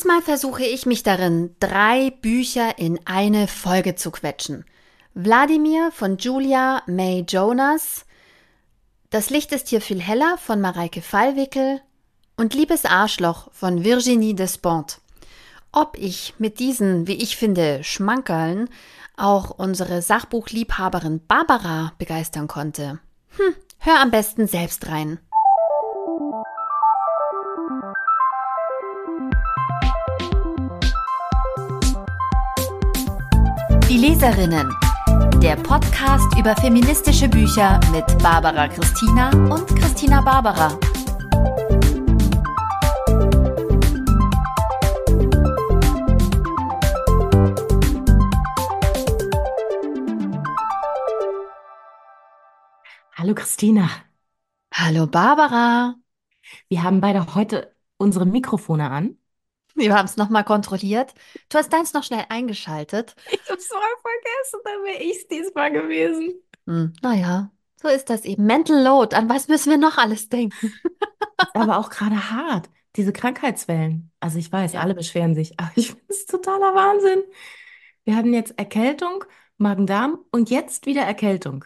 Diesmal versuche ich mich darin, drei Bücher in eine Folge zu quetschen. Wladimir von Julia May Jonas, Das Licht ist hier viel heller von Mareike Fallwickel und Liebes Arschloch von Virginie Despont. Ob ich mit diesen, wie ich finde, Schmankerln auch unsere Sachbuchliebhaberin Barbara begeistern konnte? Hm, hör am besten selbst rein. Die Leserinnen. Der Podcast über feministische Bücher mit Barbara Christina und Christina Barbara. Hallo Christina. Hallo Barbara. Wir haben beide heute unsere Mikrofone an. Wir haben es nochmal kontrolliert. Du hast deins noch schnell eingeschaltet. Ich hab's voll vergessen, dann wäre ich es diesmal gewesen. Hm, naja, so ist das eben. Mental Load, an was müssen wir noch alles denken? Aber auch gerade hart, diese Krankheitswellen. Also ich weiß, alle beschweren sich, aber ich finde es totaler Wahnsinn. Wir hatten jetzt Erkältung, Magen-Darm und jetzt wieder Erkältung.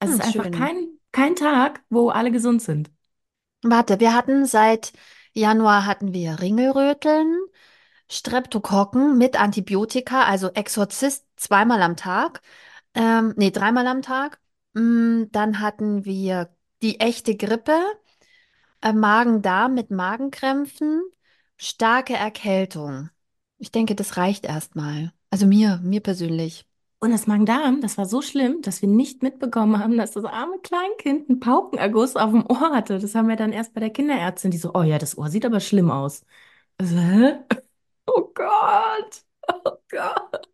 Also Hm, es ist einfach kein, kein Tag, wo alle gesund sind. Warte, wir hatten seit Januar hatten wir Ringelröteln, Streptokokken mit Antibiotika, also Exorzist zweimal am Tag, ähm, nee, dreimal am Tag. Mm, Dann hatten wir die echte Grippe, äh, Magen-Darm mit Magenkrämpfen, starke Erkältung. Ich denke, das reicht erstmal. Also mir, mir persönlich. Und das Magen-Darm, das war so schlimm, dass wir nicht mitbekommen haben, dass das arme Kleinkind einen Paukenerguss auf dem Ohr hatte. Das haben wir dann erst bei der Kinderärztin, die so, oh ja, das Ohr sieht aber schlimm aus. Also, hä? Oh Gott, oh Gott.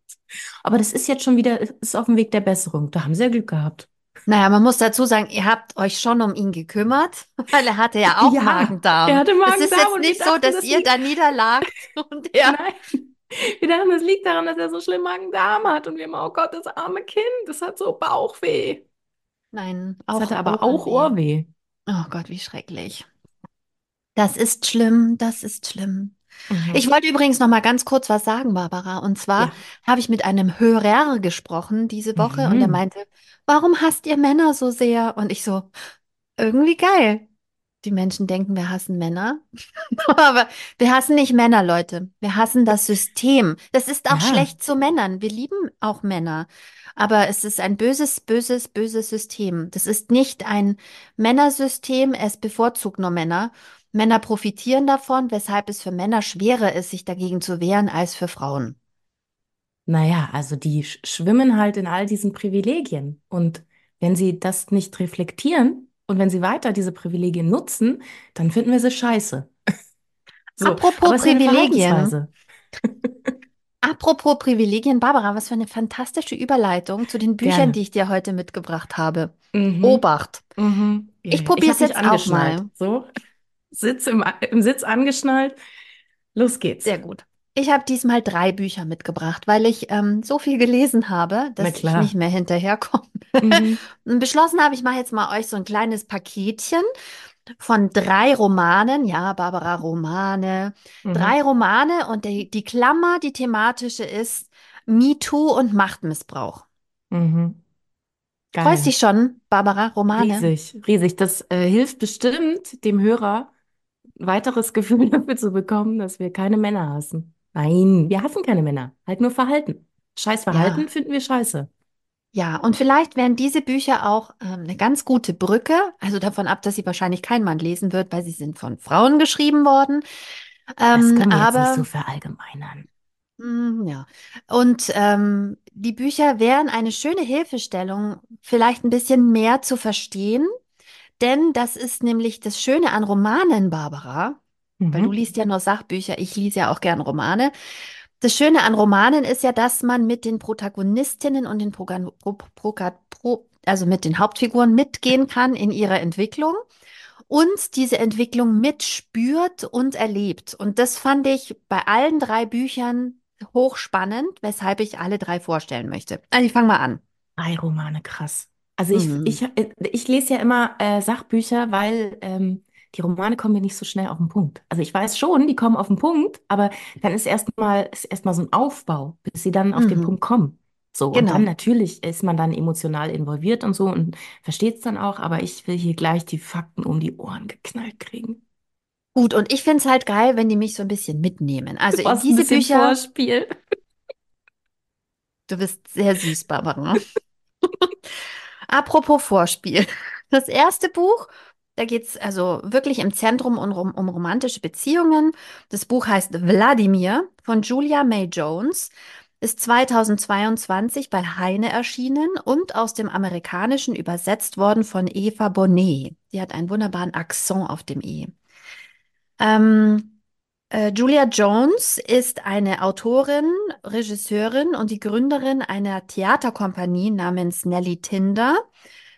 Aber das ist jetzt schon wieder, ist auf dem Weg der Besserung. Da haben sie ja Glück gehabt. Naja, man muss dazu sagen, ihr habt euch schon um ihn gekümmert, weil er hatte ja auch Ja, Magen-Darm. er hatte Es ist Magen-Darm jetzt nicht so, dachten, dass das ihr liegt- da niederlagt und er. Nein, wir dachten, das liegt daran, dass er so schlimm Magen-Darm hat. Und wir immer, oh Gott, das arme Kind, das hat so Bauchweh. Nein, Das auch hatte aber auch Ohrweh. Oh Gott, wie schrecklich. Das ist schlimm, das ist schlimm. Mhm. Ich wollte übrigens noch mal ganz kurz was sagen, Barbara. Und zwar Ja. habe ich mit einem Hörer gesprochen diese Woche und er Mhm. meinte, warum hasst ihr Männer so sehr? Und ich so, irgendwie geil. Die Menschen denken, wir hassen Männer. Aber wir hassen nicht Männer, Leute. Wir hassen das System. Das ist auch Ja. schlecht zu Männern. Wir lieben auch Männer. Aber es ist ein böses, böses, böses System. Das ist nicht ein Männersystem. Es bevorzugt nur Männer. Männer profitieren davon, weshalb es für Männer schwerer ist, sich dagegen zu wehren, als für Frauen. Naja, also die sch- schwimmen halt in all diesen Privilegien. Und wenn sie das nicht reflektieren und wenn sie weiter diese Privilegien nutzen, dann finden wir sie scheiße. So, Apropos es Privilegien. Apropos Privilegien, Barbara, was für eine fantastische Überleitung zu den Büchern, Gerne. die ich dir heute mitgebracht habe. Mhm. Obacht. Mhm. Ich hab mich jetzt auch mal. So, Sitz im, im Sitz angeschnallt. Los geht's. Sehr gut. Ich habe diesmal drei Bücher mitgebracht, weil ich ähm, so viel gelesen habe, dass ich nicht mehr hinterherkomme. Mhm. Beschlossen habe, ich mache jetzt mal euch so ein kleines Paketchen von drei Romanen. Ja, Barbara, Romane. Mhm. Drei Romane und die, die Klammer, die thematische ist MeToo und Machtmissbrauch. Mhm. Geil. Freust dich schon, Barbara, Romane? Riesig, riesig. Das äh, hilft bestimmt dem Hörer, weiteres Gefühl dafür zu bekommen, dass wir keine Männer hassen. Nein, wir hassen keine Männer. Halt nur Verhalten. Scheiß Verhalten Ja. finden wir scheiße. Ja, und vielleicht wären diese Bücher auch ähm, eine ganz gute Brücke, also davon ab, dass sie wahrscheinlich kein Mann lesen wird, weil sie sind von Frauen geschrieben worden. Das Ähm, können wir jetzt aber nicht so verallgemeinern. Mm, Ja, und ähm, die Bücher wären eine schöne Hilfestellung, vielleicht ein bisschen mehr zu verstehen, denn das ist nämlich das Schöne an Romanen, Barbara, weil du Mhm. liest ja nur Sachbücher, ich lese ja auch gern Romane. Das Schöne an Romanen ist ja, dass man mit den Protagonistinnen und den Progan Pro Pro Pro also mit den Hauptfiguren mitgehen kann in ihrer Entwicklung und diese Entwicklung mitspürt und erlebt. Und das fand ich bei allen drei Büchern hochspannend, weshalb ich alle drei vorstellen möchte. Also ich fange mal an. Drei Romane, krass. Also ich, Mhm. ich, ich lese ja immer äh, Sachbücher, weil ähm, die Romane kommen mir nicht so schnell auf den Punkt. Also ich weiß schon, die kommen auf den Punkt, aber dann ist erstmal ist erstmal so ein Aufbau, bis sie dann auf den Mhm. Punkt kommen. So, und dann Genau. natürlich ist man dann emotional involviert und so und versteht es dann auch, aber ich will hier gleich die Fakten um die Ohren geknallt kriegen. Gut, und ich finde es halt geil, wenn die mich so ein bisschen mitnehmen. Du Also brauchst ein diese bisschen Bücher, Vorspiel. du bist sehr süß, Barbara. Apropos Vorspiel. Das erste Buch, da geht es also wirklich im Zentrum um, um, romantische Beziehungen. Das Buch heißt Wladimir von Julia May Jones, ist 2022 bei Heine erschienen und aus dem Amerikanischen übersetzt worden von Eva Bonet. Die hat einen wunderbaren Akzent auf dem E. Ähm, äh, Julia Jones ist eine Autorin, Regisseurin und die Gründerin einer Theaterkompanie namens Nelly Tinder.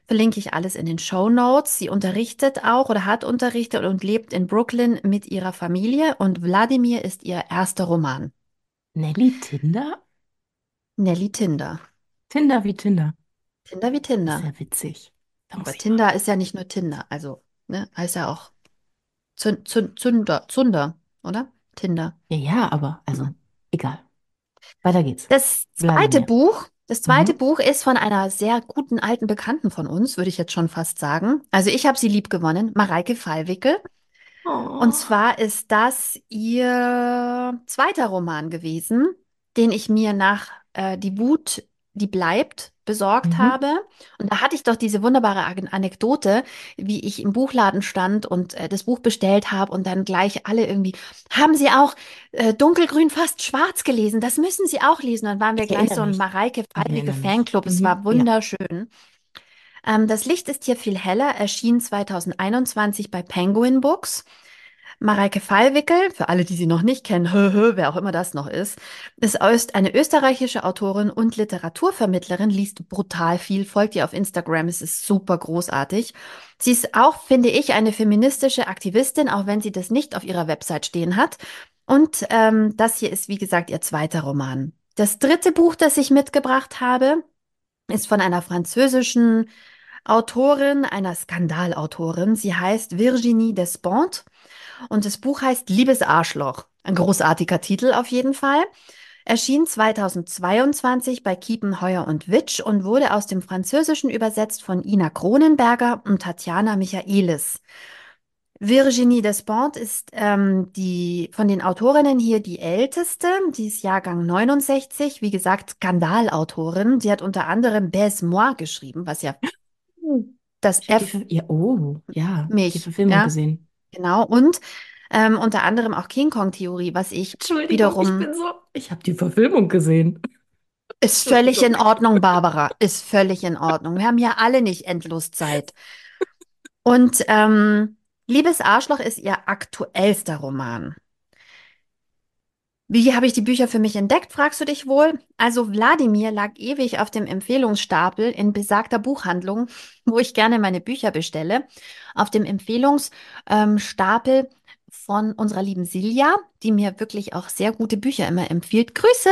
Verlinke ich alles in den Show Notes. Sie unterrichtet auch oder hat unterrichtet und lebt in Brooklyn mit ihrer Familie und Wladimir ist ihr erster Roman. Nelly Tinder? Nelly Tinder. Tinder wie Tinder. Tinder wie Tinder. ja witzig. Aber ich mal. Tinder ist ja nicht nur Tinder, also, ne, heißt ja auch Zün Zün Zünder, Zunder, oder? Tinder. Ja, ja, aber also egal. Weiter geht's. Das zweite. Buch, das zweite Mhm. Buch ist von einer sehr guten alten Bekannten von uns, würde ich jetzt schon fast sagen. Also ich habe sie lieb gewonnen, Mareike Fallwickel. Und Oh. zwar ist das ihr zweiter Roman gewesen, den ich mir nach äh, Die Wut, die bleibt, besorgt Mhm. habe. Und da hatte ich doch diese wunderbare Anekdote, wie ich im Buchladen stand und äh, das Buch bestellt habe und dann gleich alle irgendwie, haben Sie auch äh, dunkelgrün fast schwarz gelesen? Das müssen Sie auch lesen. Dann waren wir Ich gleich so ein. Mareike mich. Fanclub. Es Mhm. war Ja. wunderschön. Ähm, das Licht ist hier viel heller, erschien 2021 bei Penguin Books. Mareike Fallwickel, für alle, die sie noch nicht kennen, hö, hö, wer auch immer das noch ist, ist eine österreichische Autorin und Literaturvermittlerin, liest brutal viel, folgt ihr auf Instagram, es ist super großartig. Sie ist auch, finde ich, eine feministische Aktivistin, auch wenn sie das nicht auf ihrer Website stehen hat. Und ähm, das hier ist, wie gesagt, ihr zweiter Roman. Das dritte Buch, das ich mitgebracht habe, ist von einer französischen Autorin, einer Skandalautorin. Sie heißt Virginie Despentes und das Buch heißt Liebes Arschloch. Ein großartiger Titel auf jeden Fall. Erschien 2022 bei Kiepenheuer und Witsch und wurde aus dem Französischen übersetzt von Ina Kronenberger und Tatjana Michaelis. Virginie Despentes ist ähm, die von den Autorinnen hier die älteste. Die ist Jahrgang 69, wie gesagt, Skandalautorin. Sie hat unter anderem Baise-moi geschrieben, was ja das habe die, F ja, oh, ja, die mich, Verfilmung ja, gesehen. Genau. Und ähm, unter anderem auch King Kong-Theorie, was ich Entschuldigung, ich wiederum bin so. Ich habe die Verfilmung gesehen. ist völlig in. Ordnung, Barbara, ist völlig in Ordnung. Wir haben ja alle nicht endlos Zeit. Und ähm, Liebes Arschloch ist ihr aktuellster Roman. Wie habe ich die Bücher für mich entdeckt, fragst du dich wohl? Also Wladimir lag ewig auf dem Empfehlungsstapel in besagter Buchhandlung, wo ich gerne meine Bücher bestelle. Auf dem Empfehlungsstapel von unserer lieben Silja, die mir wirklich auch sehr gute Bücher immer empfiehlt. Grüße!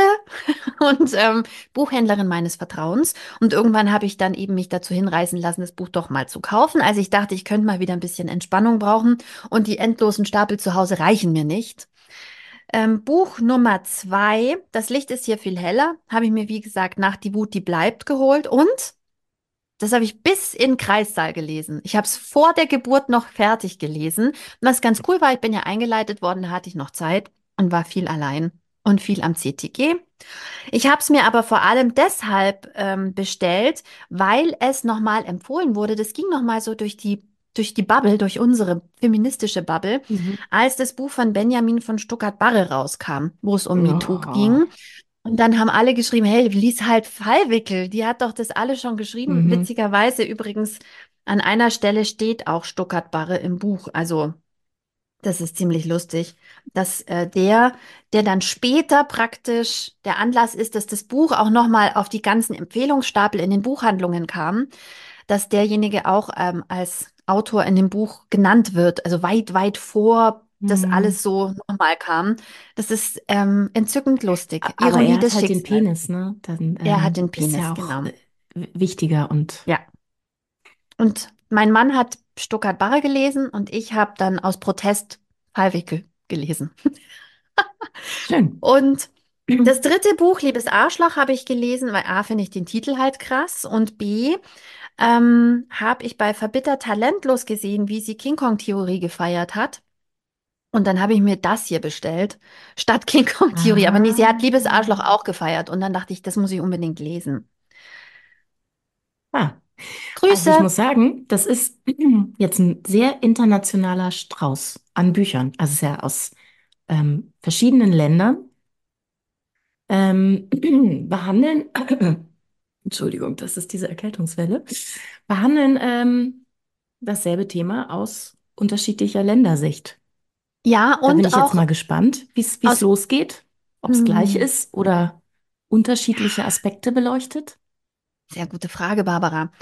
Und ähm, Buchhändlerin meines Vertrauens. Und irgendwann habe ich dann eben mich dazu hinreißen lassen, das Buch doch mal zu kaufen. Also ich dachte, ich könnte mal wieder ein bisschen Entspannung brauchen und die endlosen Stapel zu Hause reichen mir nicht. Ähm, Buch Nummer zwei, Das Licht ist hier viel heller, habe ich mir, wie gesagt, nach Die Wut, die bleibt geholt. Und das habe ich bis in Kreissaal gelesen. Ich habe es vor der Geburt noch fertig gelesen. Was ganz cool war, ich bin ja eingeleitet worden, da hatte ich noch Zeit und war viel allein und viel am CTG. Ich habe es mir aber vor allem deshalb ähm, bestellt, weil es nochmal empfohlen wurde. Das ging nochmal so durch die, durch die Bubble, durch unsere feministische Bubble, Mhm. als das Buch von Benjamin von Stuckrad-Barre rauskam, wo es um MeToo Oh. ging. Und dann haben alle geschrieben, hey, lies halt Fallwickel. Die hat doch das alle schon geschrieben. Mhm. Witzigerweise übrigens, an einer Stelle steht auch Stuckrad-Barre im Buch. Also das ist ziemlich lustig, dass äh, der, der dann später praktisch der Anlass ist, dass das Buch auch nochmal auf die ganzen Empfehlungsstapel in den Buchhandlungen kam, dass derjenige auch ähm, als Autor in dem Buch genannt wird, also weit, weit vor das Mhm. alles so nochmal kam. Das ist ähm, entzückend lustig. Aber Ironie er hat halt den. Penis, ne? Dann Er hat ähm, den ist ja Penis, auch genau. äh, wichtiger und Ja. Und mein Mann hat Stuttgart Barre gelesen und ich habe dann aus Protest Fallwickel gelesen. Schön. Und das dritte Buch, Liebes Arschloch, habe ich gelesen, weil A, finde ich den Titel halt krass und B, ähm, habe ich bei Verbittert Talentlos gesehen, wie sie King Kong-Theorie gefeiert hat. Und dann habe ich mir das hier bestellt, statt King Kong-Theorie. Aber nee, sie hat Liebes Arschloch auch gefeiert. Und dann dachte ich, das muss ich unbedingt lesen. Ah, Grüße. also ich muss sagen, das ist jetzt ein sehr internationaler Strauß an Büchern. Also es ist ja aus ähm, verschiedenen Ländern. Ähm, behandeln, Entschuldigung, das ist diese Erkältungswelle, behandeln ähm, dasselbe Thema aus unterschiedlicher Ländersicht. Ja, Da bin und ich jetzt auch mal gespannt, wie es aus, losgeht, ob es gleich hm, ist oder unterschiedliche Aspekte beleuchtet. sehr gute Frage, Barbara.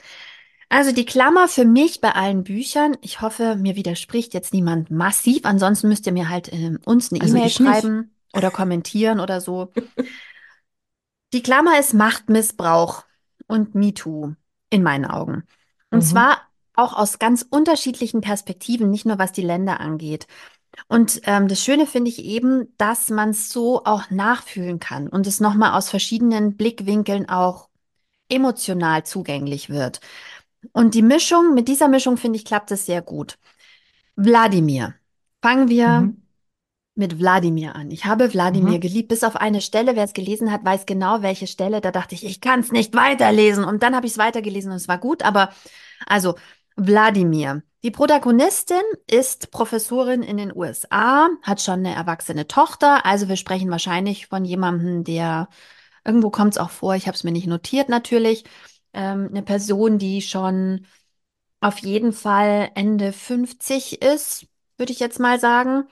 Also die Klammer für mich bei allen Büchern, ich hoffe, mir widerspricht jetzt niemand massiv, ansonsten müsst ihr mir halt ähm, uns eine Also E-Mail ich nicht. schreiben oder kommentieren oder so. Die Klammer ist Machtmissbrauch und MeToo in meinen Augen. Und Mhm. zwar auch aus ganz unterschiedlichen Perspektiven, nicht nur was die Länder angeht. Und ähm, das Schöne finde ich eben, dass man es so auch nachfühlen kann und es nochmal aus verschiedenen Blickwinkeln auch emotional zugänglich wird. Und die Mischung, mit dieser Mischung finde ich, klappt es sehr gut. Wladimir. Fangen wir Mhm. Mit Wladimir an. Ich habe Wladimir Mhm. geliebt, bis auf eine Stelle. Wer es gelesen hat, weiß genau, welche Stelle. Da dachte ich, ich kann es nicht weiterlesen. Und dann habe ich es weitergelesen und es war gut. Aber also, Wladimir. Die Protagonistin ist Professorin in den USA, hat schon eine erwachsene Tochter. Also wir sprechen wahrscheinlich von jemandem, der, irgendwo kommt es auch vor, ich habe es mir nicht notiert natürlich, ähm, eine Person, die schon auf jeden Fall Ende 50 ist, würde ich jetzt mal sagen.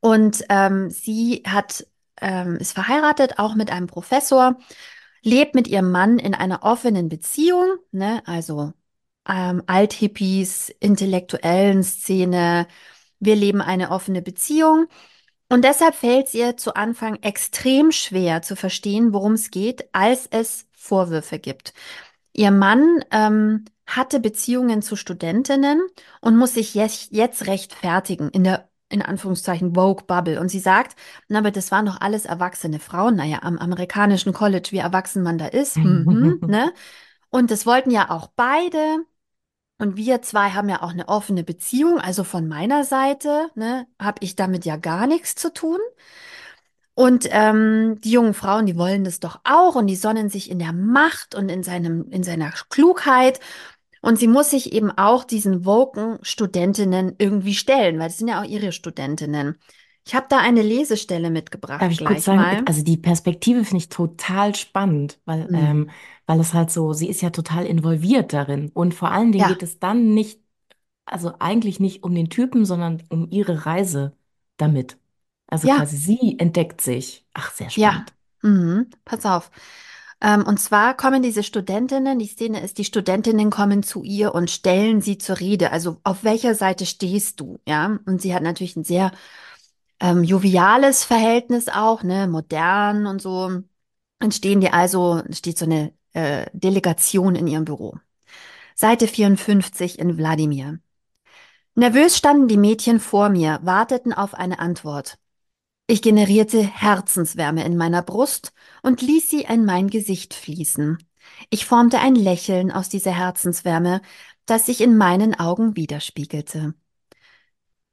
Und ähm, sie hat, ähm, ist verheiratet, auch mit einem Professor, lebt mit ihrem Mann in einer offenen Beziehung, ne? Also ähm, Althippies, intellektuellen Szene. Wir leben eine offene Beziehung. Und deshalb fällt es ihr zu Anfang extrem schwer zu verstehen, worum es geht, als es Vorwürfe gibt. Ihr Mann ähm, hatte Beziehungen zu Studentinnen und muss sich jetzt, jetzt rechtfertigen in der, in Anführungszeichen, Vogue-Bubble. Und sie sagt, na, aber das waren doch alles erwachsene Frauen. Naja, am amerikanischen College, wie erwachsen man da ist, hm, hm, ne? Und das wollten ja auch beide. Und wir zwei haben ja auch eine offene Beziehung. Also von meiner Seite, ne, habe ich damit ja gar nichts zu tun. Und ähm, die jungen Frauen, die wollen das doch auch und die sonnen sich in der Macht und in seinem, in seiner Klugheit. Und sie muss sich eben auch diesen woken Studentinnen irgendwie stellen, weil das sind ja auch ihre Studentinnen. Ich habe da eine Lesestelle Darf mitgebracht, ich kurz sagen, mal. also die Perspektive finde ich total spannend, weil, Hm. ähm, weil es halt so, sie ist ja total involviert darin. Und vor allen Dingen geht Ja, es dann nicht, also eigentlich nicht um den Typen, sondern um ihre Reise damit. Also ja, quasi sie entdeckt sich. Ach, sehr ja. spannend. Mhm. Pass auf. Ähm, und zwar kommen diese Studentinnen, die Szene ist, die Studentinnen kommen zu ihr und stellen sie zur Rede. Also auf welcher Seite stehst du? Ja, und sie hat natürlich ein sehr ähm, joviales Verhältnis auch, ne, modern und so. Dann stehen die also, steht so eine äh, Delegation in ihrem Büro. Seite 54 in Wladimir. Nervös standen die Mädchen vor mir, warteten auf eine Antwort. Ich generierte Herzenswärme in meiner Brust und ließ sie in mein Gesicht fließen. Ich formte ein Lächeln aus dieser Herzenswärme, das sich in meinen Augen widerspiegelte.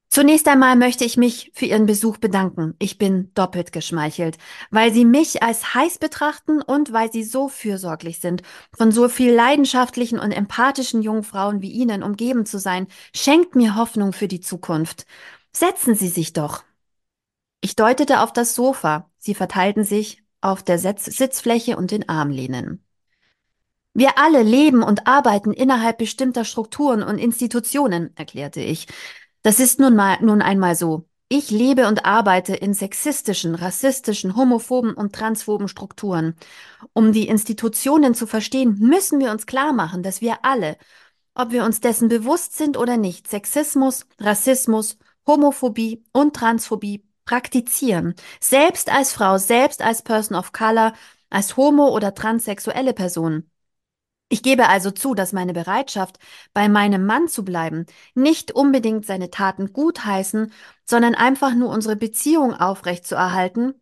Zunächst einmal möchte ich mich für Ihren Besuch bedanken. Ich bin doppelt geschmeichelt, weil Sie mich als heiß betrachten und weil Sie so fürsorglich sind. Von so viel leidenschaftlichen und empathischen jungen Frauen wie Ihnen umgeben zu sein, schenkt mir Hoffnung für die Zukunft. Setzen Sie sich doch. Ich deutete auf das Sofa. Sie verteilten sich auf der Sitz Sitzfläche und den Armlehnen. Wir alle leben und arbeiten innerhalb bestimmter Strukturen und Institutionen, erklärte ich. Das ist nun mal, nun einmal so. Ich lebe und arbeite in sexistischen, rassistischen, homophoben und transphoben Strukturen. Um die Institutionen zu verstehen, müssen wir uns klar machen, dass wir alle, ob wir uns dessen bewusst sind oder nicht, Sexismus, Rassismus, Homophobie und Transphobie praktizieren. Selbst als Frau, selbst als Person of Color, als homo- oder transsexuelle Person. Ich gebe also zu, dass meine Bereitschaft, bei meinem Mann zu bleiben, nicht unbedingt seine Taten gutheißen, sondern einfach nur unsere Beziehung aufrechtzuerhalten,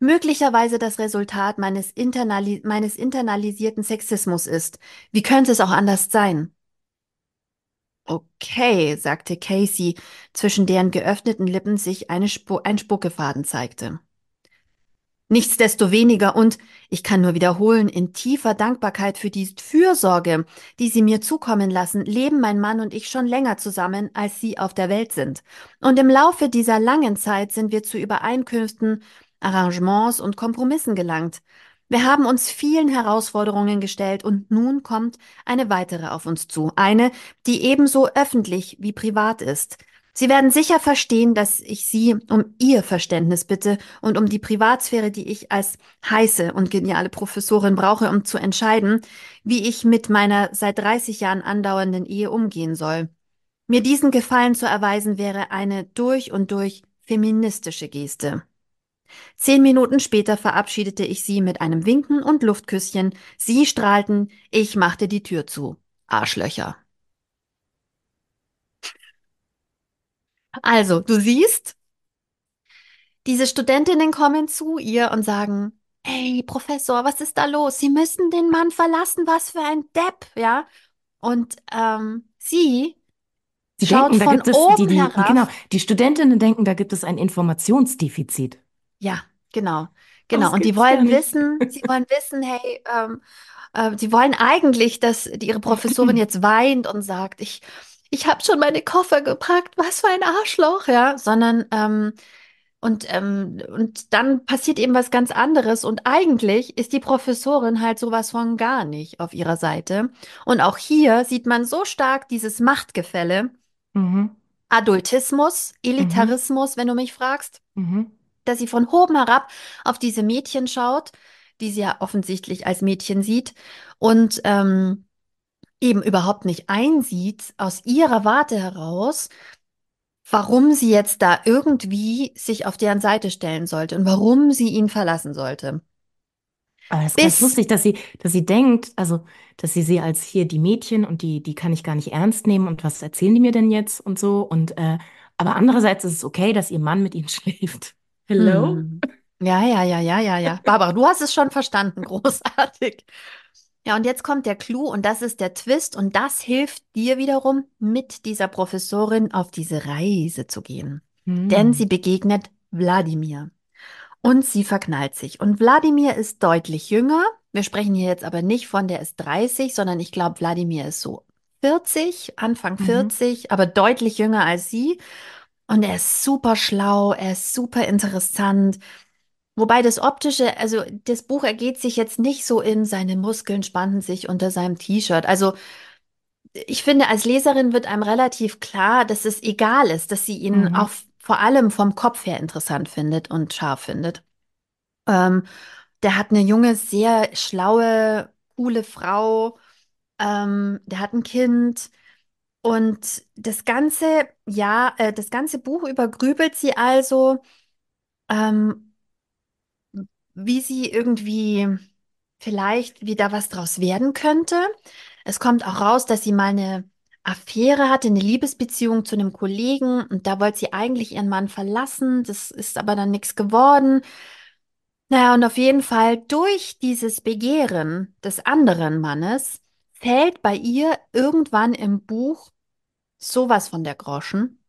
möglicherweise das Resultat meines, internali meines internalisierten Sexismus ist. Wie könnte es auch anders sein? Okay, sagte Casey, zwischen deren geöffneten Lippen sich eine Spu ein Spuckefaden zeigte. Nichtsdestoweniger und, ich kann nur wiederholen, in tiefer Dankbarkeit für die Fürsorge, die Sie mir zukommen lassen, leben mein Mann und ich schon länger zusammen, als Sie auf der Welt sind. Und im Laufe dieser langen Zeit sind wir zu Übereinkünften, Arrangements und Kompromissen gelangt. Wir haben uns vielen Herausforderungen gestellt und nun kommt eine weitere auf uns zu, eine, die ebenso öffentlich wie privat ist. Sie werden sicher verstehen, dass ich Sie um Ihr Verständnis bitte und um die Privatsphäre, die ich als heiße und geniale Professorin brauche, um zu entscheiden, wie ich mit meiner seit 30 Jahren andauernden Ehe umgehen soll. Mir diesen Gefallen zu erweisen wäre eine durch und durch feministische Geste. Zehn Minuten später verabschiedete ich sie mit einem Winken und Luftküsschen. Sie strahlten, ich machte die Tür zu. Arschlöcher. Also, du siehst, diese Studentinnen kommen zu ihr und sagen, Hey, Professor, was ist da los? Sie müssen den Mann verlassen, was für ein Depp, ja? Und ähm, sie Sie schaut denken, da von gibt es, die, oben die, herab. genau, die Studentinnen denken, da gibt es ein Informationsdefizit. Ja, genau, genau. Und die gibt's wollen nicht. wissen, sie wollen wissen, hey, ähm, äh, sie wollen eigentlich, dass die, ihre Professorin jetzt weint und sagt, ich, ich habe schon meine Koffer gepackt, was für ein Arschloch, ja, sondern ähm, und ähm, und dann passiert eben was ganz anderes und eigentlich ist die Professorin halt sowas von gar nicht auf ihrer Seite. Und auch hier sieht man so stark dieses Machtgefälle, Mhm, Adultismus, mhm, Elitarismus, wenn du mich fragst mhm. Dass sie von oben herab auf diese Mädchen schaut, die sie ja offensichtlich als Mädchen sieht und ähm, eben überhaupt nicht einsieht aus ihrer Warte heraus, warum sie jetzt da irgendwie sich auf deren Seite stellen sollte und warum sie ihn verlassen sollte. Aber es ist ganz lustig, dass sie, dass sie denkt, also, dass sie sie als hier die Mädchen und die, die kann ich gar nicht ernst nehmen und was erzählen die mir denn jetzt und so und, äh, aber andererseits ist es okay, dass ihr Mann mit ihnen schläft. Hello? hm, ja, ja, ja, ja, ja, ja. Barbara, du hast es schon verstanden, großartig. Ja, und jetzt kommt der Clou und das ist der Twist und das hilft dir wiederum, mit dieser Professorin auf diese Reise zu gehen. Denn sie Hm. begegnet Wladimir und sie verknallt sich. Und Wladimir ist deutlich jünger. Wir sprechen hier jetzt aber nicht von, der ist 30, sondern ich glaube, Wladimir ist so 40, Anfang Mhm. 40, aber deutlich jünger als sie. Und er ist super schlau, er ist super interessant. Wobei das Optische, also das Buch ergeht sich jetzt nicht so in, seine Muskeln spannen sich unter seinem T-Shirt. Also ich finde, als Leserin wird einem relativ klar, dass es egal ist, dass sie ihn auch Mhm. vor allem vom Kopf her interessant findet und scharf findet. Ähm, der hat eine junge, sehr schlaue, coole Frau. Ähm, der hat ein Kind. Und das ganze, ja, äh, das ganze Buch über grübelt sie also. Ähm, wie sie irgendwie vielleicht wieder was draus werden könnte. Es kommt auch raus, dass sie mal eine Affäre hatte, eine Liebesbeziehung zu einem Kollegen und da wollte sie eigentlich ihren Mann verlassen. Das ist aber dann nichts geworden. Naja, und auf jeden Fall durch dieses Begehren des anderen Mannes fällt bei ihr irgendwann im Buch sowas von der Groschen.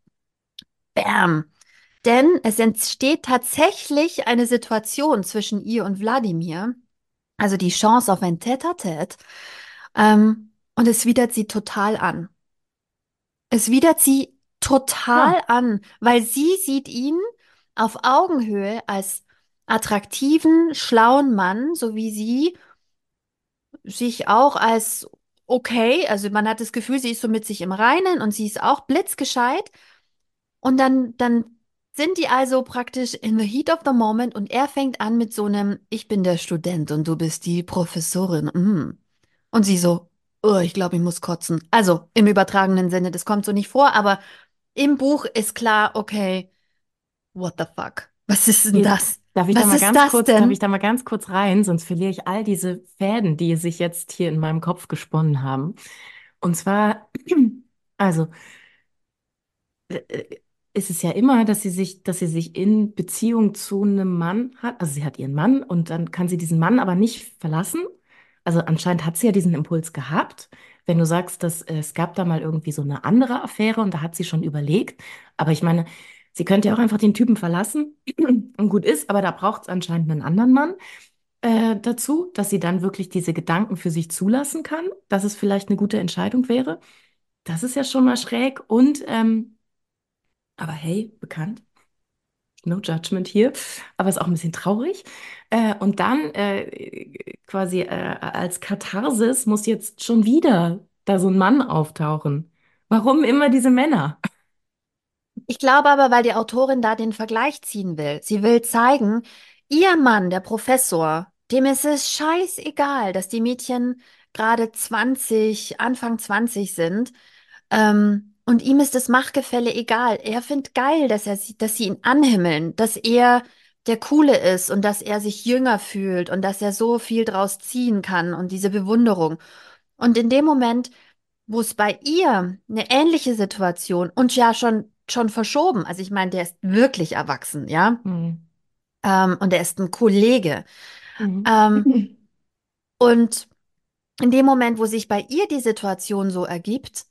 Bam! Denn es entsteht tatsächlich eine Situation zwischen ihr und Wladimir, also die Chance auf ein Tête-à-Tête, ähm, und es widert sie total an. Es widert sie total Ah, an, weil sie sieht ihn auf Augenhöhe als attraktiven, schlauen Mann, so wie sie sich auch als okay, also man hat das Gefühl, sie ist so mit sich im Reinen und sie ist auch blitzgescheit. Und dann, dann sind die also praktisch in the heat of the moment und er fängt an mit so einem, ich bin der Student und du bist die Professorin. Mm. Und sie so, oh, ich glaube, ich muss kotzen. Also im übertragenen Sinne, das kommt so nicht vor, aber im Buch ist klar, okay, what the fuck? Was ist denn ihr, das? Darf ich da Was mal ist ganz kurz, darf ich denn? da mal ganz kurz rein, sonst verliere ich all diese Fäden, die sich jetzt hier in meinem Kopf gesponnen haben. Und zwar, also, äh, ist es ja immer, dass sie sich, dass sie sich in Beziehung zu einem Mann hat. Also sie hat ihren Mann und dann kann sie diesen Mann aber nicht verlassen. Also anscheinend hat sie ja diesen Impuls gehabt. Wenn du sagst, dass äh, es gab da mal irgendwie so eine andere Affäre und da hat sie schon überlegt. Aber ich meine, sie könnte ja auch einfach den Typen verlassen und gut ist, aber da braucht es anscheinend einen anderen Mann äh, dazu, dass sie dann wirklich diese Gedanken für sich zulassen kann, dass es vielleicht eine gute Entscheidung wäre. Das ist ja schon mal schräg. Und ähm, aber hey, bekannt. No judgment hier, aber ist auch ein bisschen traurig. Äh, und dann äh, quasi äh, als Katharsis muss jetzt schon wieder da so ein Mann auftauchen. Warum immer diese Männer? Ich glaube aber, weil die Autorin da den Vergleich ziehen will. Sie will zeigen, ihr Mann, der Professor, dem ist es scheißegal, dass die Mädchen gerade 20, Anfang 20 sind. Ähm, und ihm ist das Machtgefälle egal. Er findet geil, dass er sie, dass sie ihn anhimmeln, dass er der Coole ist und dass er sich jünger fühlt und dass er so viel draus ziehen kann und diese Bewunderung. Und in dem Moment, wo es bei ihr eine ähnliche Situation und ja schon schon verschoben, also ich meine, der ist wirklich erwachsen, ja, Hm. ähm, und er ist ein Kollege. Mhm. Ähm, und in dem Moment, wo sich bei ihr die Situation so ergibt,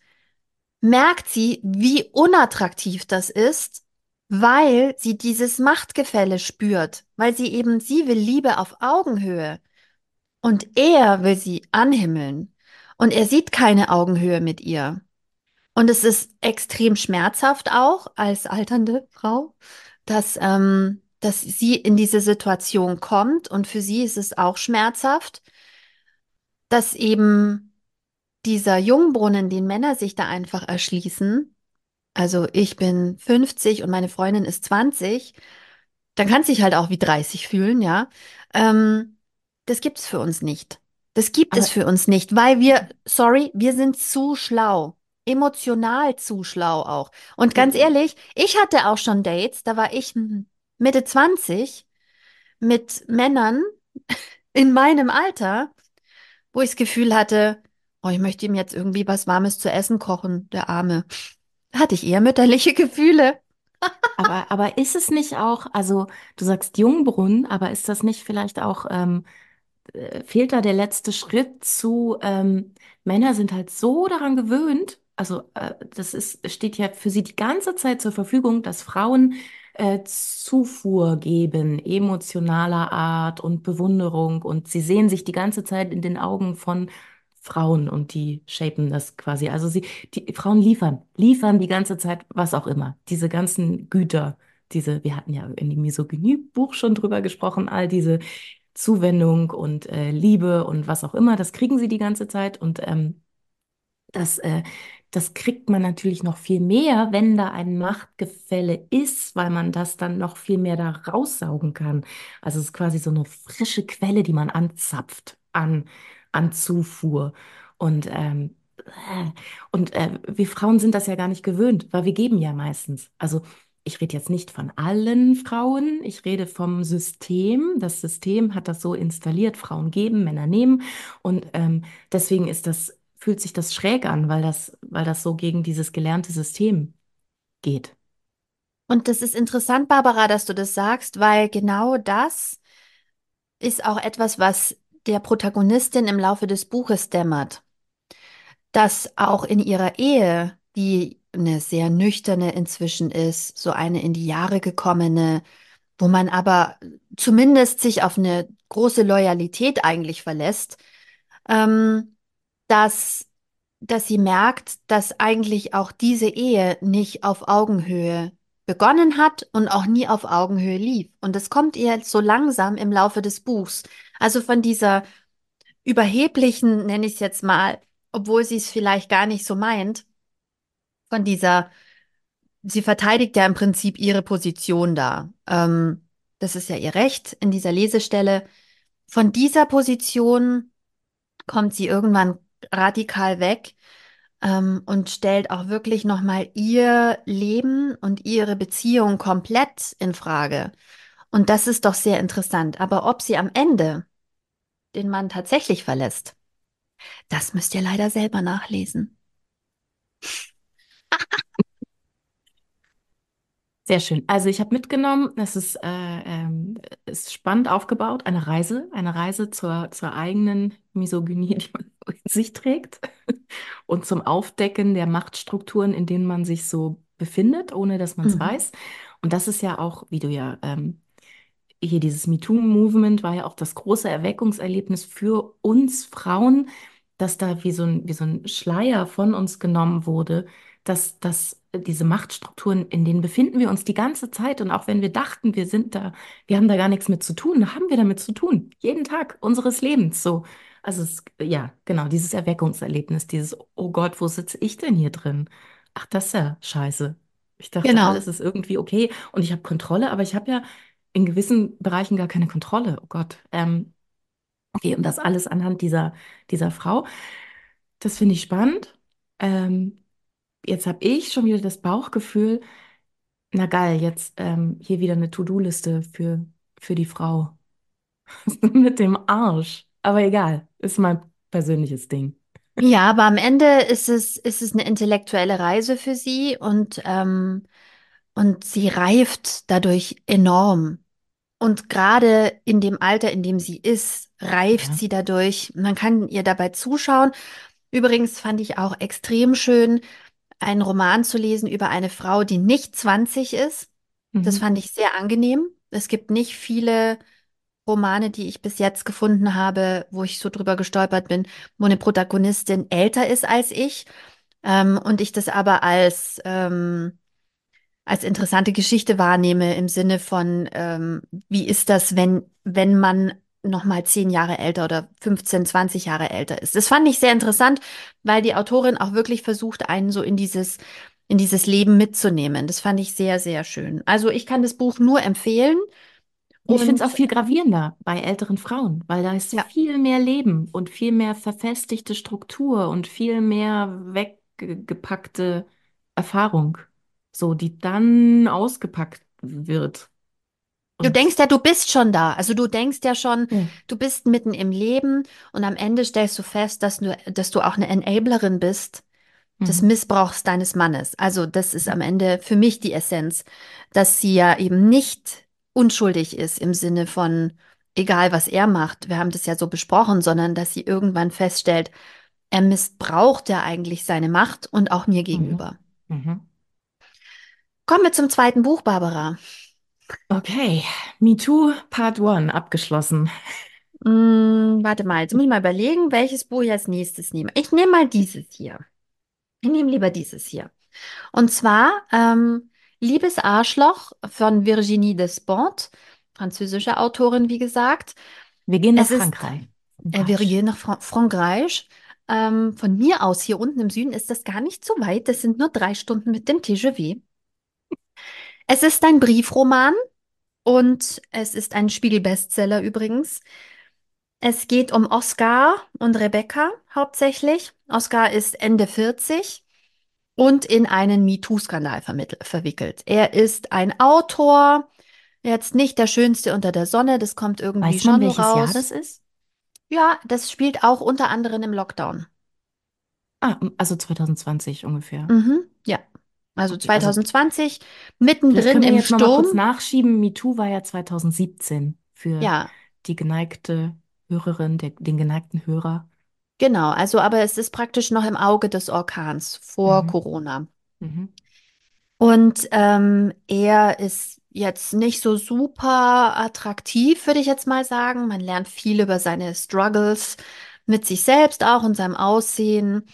merkt sie, wie unattraktiv das ist, weil sie dieses Machtgefälle spürt, weil sie eben, sie will Liebe auf Augenhöhe und er will sie anhimmeln und er sieht keine Augenhöhe mit ihr. Und es ist extrem schmerzhaft auch als alternde Frau, dass, ähm, dass sie in diese Situation kommt und für sie ist es auch schmerzhaft, dass eben dieser Jungbrunnen, den Männer sich da einfach erschließen, Also ich bin 50 und meine Freundin ist 20, dann kann sich halt auch wie 30 fühlen, ja. Ähm, das gibt's für uns nicht. Das gibt es Aber für uns nicht, weil wir, sorry, wir sind zu schlau. Emotional zu schlau auch. Und ganz ehrlich, ich hatte auch schon Dates, da war ich hm, Mitte 20 mit Männern in meinem Alter, wo ich das Gefühl hatte, oh, ich möchte ihm jetzt irgendwie was Warmes zu essen kochen, der Arme. Da hatte ich eher mütterliche Gefühle. Aber, aber ist es nicht auch, also du sagst Jungbrunnen, aber ist das nicht vielleicht auch, ähm, äh, fehlt da der letzte Schritt zu, ähm, Männer sind halt so daran gewöhnt, also äh, das ist, steht ja für sie die ganze Zeit zur Verfügung, dass Frauen äh, Zufuhr geben, emotionaler Art und Bewunderung und sie sehen sich die ganze Zeit in den Augen von Frauen und die shapen das quasi. Also sie, die Frauen liefern, liefern die ganze Zeit was auch immer. Diese ganzen Güter, diese, wir hatten ja in dem Misogynie-Buch schon drüber gesprochen, all diese Zuwendung und äh, Liebe und was auch immer, das kriegen sie die ganze Zeit und ähm, das, äh, das kriegt man natürlich noch viel mehr, wenn da ein Machtgefälle ist, weil man das dann noch viel mehr da raussaugen kann. Also es ist quasi so eine frische Quelle, die man anzapft an, an Zufuhr. Und, ähm, äh, und äh, wir Frauen sind das ja gar nicht gewöhnt, weil wir geben ja meistens. Also ich rede jetzt nicht von allen Frauen, ich rede vom System. Das System hat das so installiert, Frauen geben, Männer nehmen. Und ähm, deswegen ist das fühlt sich das schräg an, weil das, weil das so gegen dieses gelernte System geht. Und das ist interessant, Barbara, dass du das sagst, weil genau das ist auch etwas, was der Protagonistin im Laufe des Buches dämmert. Dass auch in ihrer Ehe, die eine sehr nüchterne inzwischen ist, so eine in die Jahre gekommene, wo man aber zumindest sich auf eine große Loyalität eigentlich verlässt, ähm, dass, dass sie merkt, dass eigentlich auch diese Ehe nicht auf Augenhöhe begonnen hat und auch nie auf Augenhöhe lief. Und das kommt ihr so langsam im Laufe des Buchs. Also von dieser überheblichen, nenne ich es jetzt mal, obwohl sie es vielleicht gar nicht so meint, von dieser, sie verteidigt ja im Prinzip ihre Position da. Ähm, das ist ja ihr Recht in dieser Lesestelle. Von dieser Position kommt sie irgendwann radikal weg ähm, und stellt auch wirklich nochmal ihr Leben und ihre Beziehung komplett in Frage. Und das ist doch sehr interessant. Aber ob sie am Ende den Mann tatsächlich verlässt, das müsst ihr leider selber nachlesen. Sehr schön. Also ich habe mitgenommen, es ist, äh, ähm, ist spannend aufgebaut, eine Reise, eine Reise zur, zur eigenen Misogynie, die man in sich trägt und zum Aufdecken der Machtstrukturen, in denen man sich so befindet, ohne dass man es Mhm. weiß. Und das ist ja auch, wie du ja ähm, hier dieses MeToo-Movement war ja auch das große Erweckungserlebnis für uns Frauen, dass da wie so ein, wie so ein Schleier von uns genommen wurde, dass, dass diese Machtstrukturen, in denen befinden wir uns die ganze Zeit. Und auch wenn wir dachten, wir sind da, wir haben da gar nichts mit zu tun, haben wir damit zu tun. Jeden Tag unseres Lebens. So. Also es, ja, genau, dieses Erweckungserlebnis, dieses, oh Gott, wo sitze ich denn hier drin? Ach, das ist ja scheiße. Ich dachte, Genau. alles ist irgendwie okay und ich habe Kontrolle, aber ich habe ja in gewissen Bereichen gar keine Kontrolle. Oh Gott. Ähm, okay, und das alles anhand dieser, dieser Frau. Das finde ich spannend. Ähm, jetzt habe ich schon wieder das Bauchgefühl, na geil, jetzt ähm, hier wieder eine To-Do-Liste für, für die Frau. Mit dem Arsch. Aber egal, ist mein persönliches Ding. Ja, aber am Ende ist es, ist es eine intellektuelle Reise für sie und, ähm, und sie reift dadurch enorm. Und gerade in dem Alter, in dem sie ist, reift Ja. sie dadurch. Man kann ihr dabei zuschauen. Übrigens fand ich auch extrem schön, einen Roman zu lesen über eine Frau, die nicht 20 ist. Das Mhm. fand ich sehr angenehm. Es gibt nicht viele Romane, die ich bis jetzt gefunden habe, wo ich so drüber gestolpert bin, wo eine Protagonistin älter ist als ich. Ähm, und ich das aber als, ähm, als interessante Geschichte wahrnehme im Sinne von, ähm, wie ist das, wenn, wenn man noch mal zehn Jahre älter oder 15, 20 Jahre älter ist. Das fand ich sehr interessant, weil die Autorin auch wirklich versucht, einen so in dieses, in dieses Leben mitzunehmen. Das fand ich sehr, sehr schön. Also ich kann das Buch nur empfehlen Und ich finde es auch viel gravierender bei älteren Frauen, weil da ist ja. viel mehr Leben und viel mehr verfestigte Struktur und viel mehr weggepackte Erfahrung, so die dann ausgepackt wird. Du denkst ja, du bist schon da. Also du denkst ja schon, ja, du bist mitten im Leben und am Ende stellst du fest, dass du, dass du auch eine Enablerin bist des mhm. Missbrauchs deines Mannes. Also das ist am Ende für mich die Essenz, dass sie ja eben nicht unschuldig ist im Sinne von, egal was er macht, wir haben das ja so besprochen, sondern dass sie irgendwann feststellt, er missbraucht ja eigentlich seine Macht und auch mir Mhm. gegenüber. Mhm. Kommen wir zum zweiten Buch, Barbara. Okay, Me Too Part 1 abgeschlossen. Hm, warte mal, jetzt muss ich mal überlegen, welches Buch ich als nächstes nehme. Ich nehme mal dieses hier. Ich nehme lieber dieses hier. Und zwar ähm, Liebes Arschloch von Virginie Despentes, französische Autorin, wie gesagt. Wir gehen nach Es ist, Frankreich. äh, wir gehen nach Fra Frankreich. Ähm, von mir aus hier unten im Süden ist das gar nicht so weit. Das sind nur drei Stunden mit dem TGV. Es ist ein Briefroman und es ist ein Spiegel-Bestseller übrigens. Es geht um Oscar und Rebecca hauptsächlich. Oscar ist Ende 40 und in einen MeToo-Skandal verwickelt. Er ist ein Autor, jetzt nicht der Schönste unter der Sonne, das kommt irgendwie Weiß man, schon so welches Jahr das raus. ist? Ja, das spielt auch unter anderem im Lockdown. Ah, also 2020 ungefähr. Mhm, ja, also Okay, also 2020, Vielleicht mittendrin im jetzt noch mal kurz Sturm. nachschieben. MeToo war ja 2017 für Ja, die geneigte Hörerin, der, den geneigten Hörer. genau, also aber es ist praktisch noch im Auge des Orkans vor Mhm. Corona. Mhm. Und ähm, er ist jetzt nicht so super attraktiv, würde ich jetzt mal sagen. Man lernt viel über seine Struggles mit sich selbst auch und seinem Aussehen.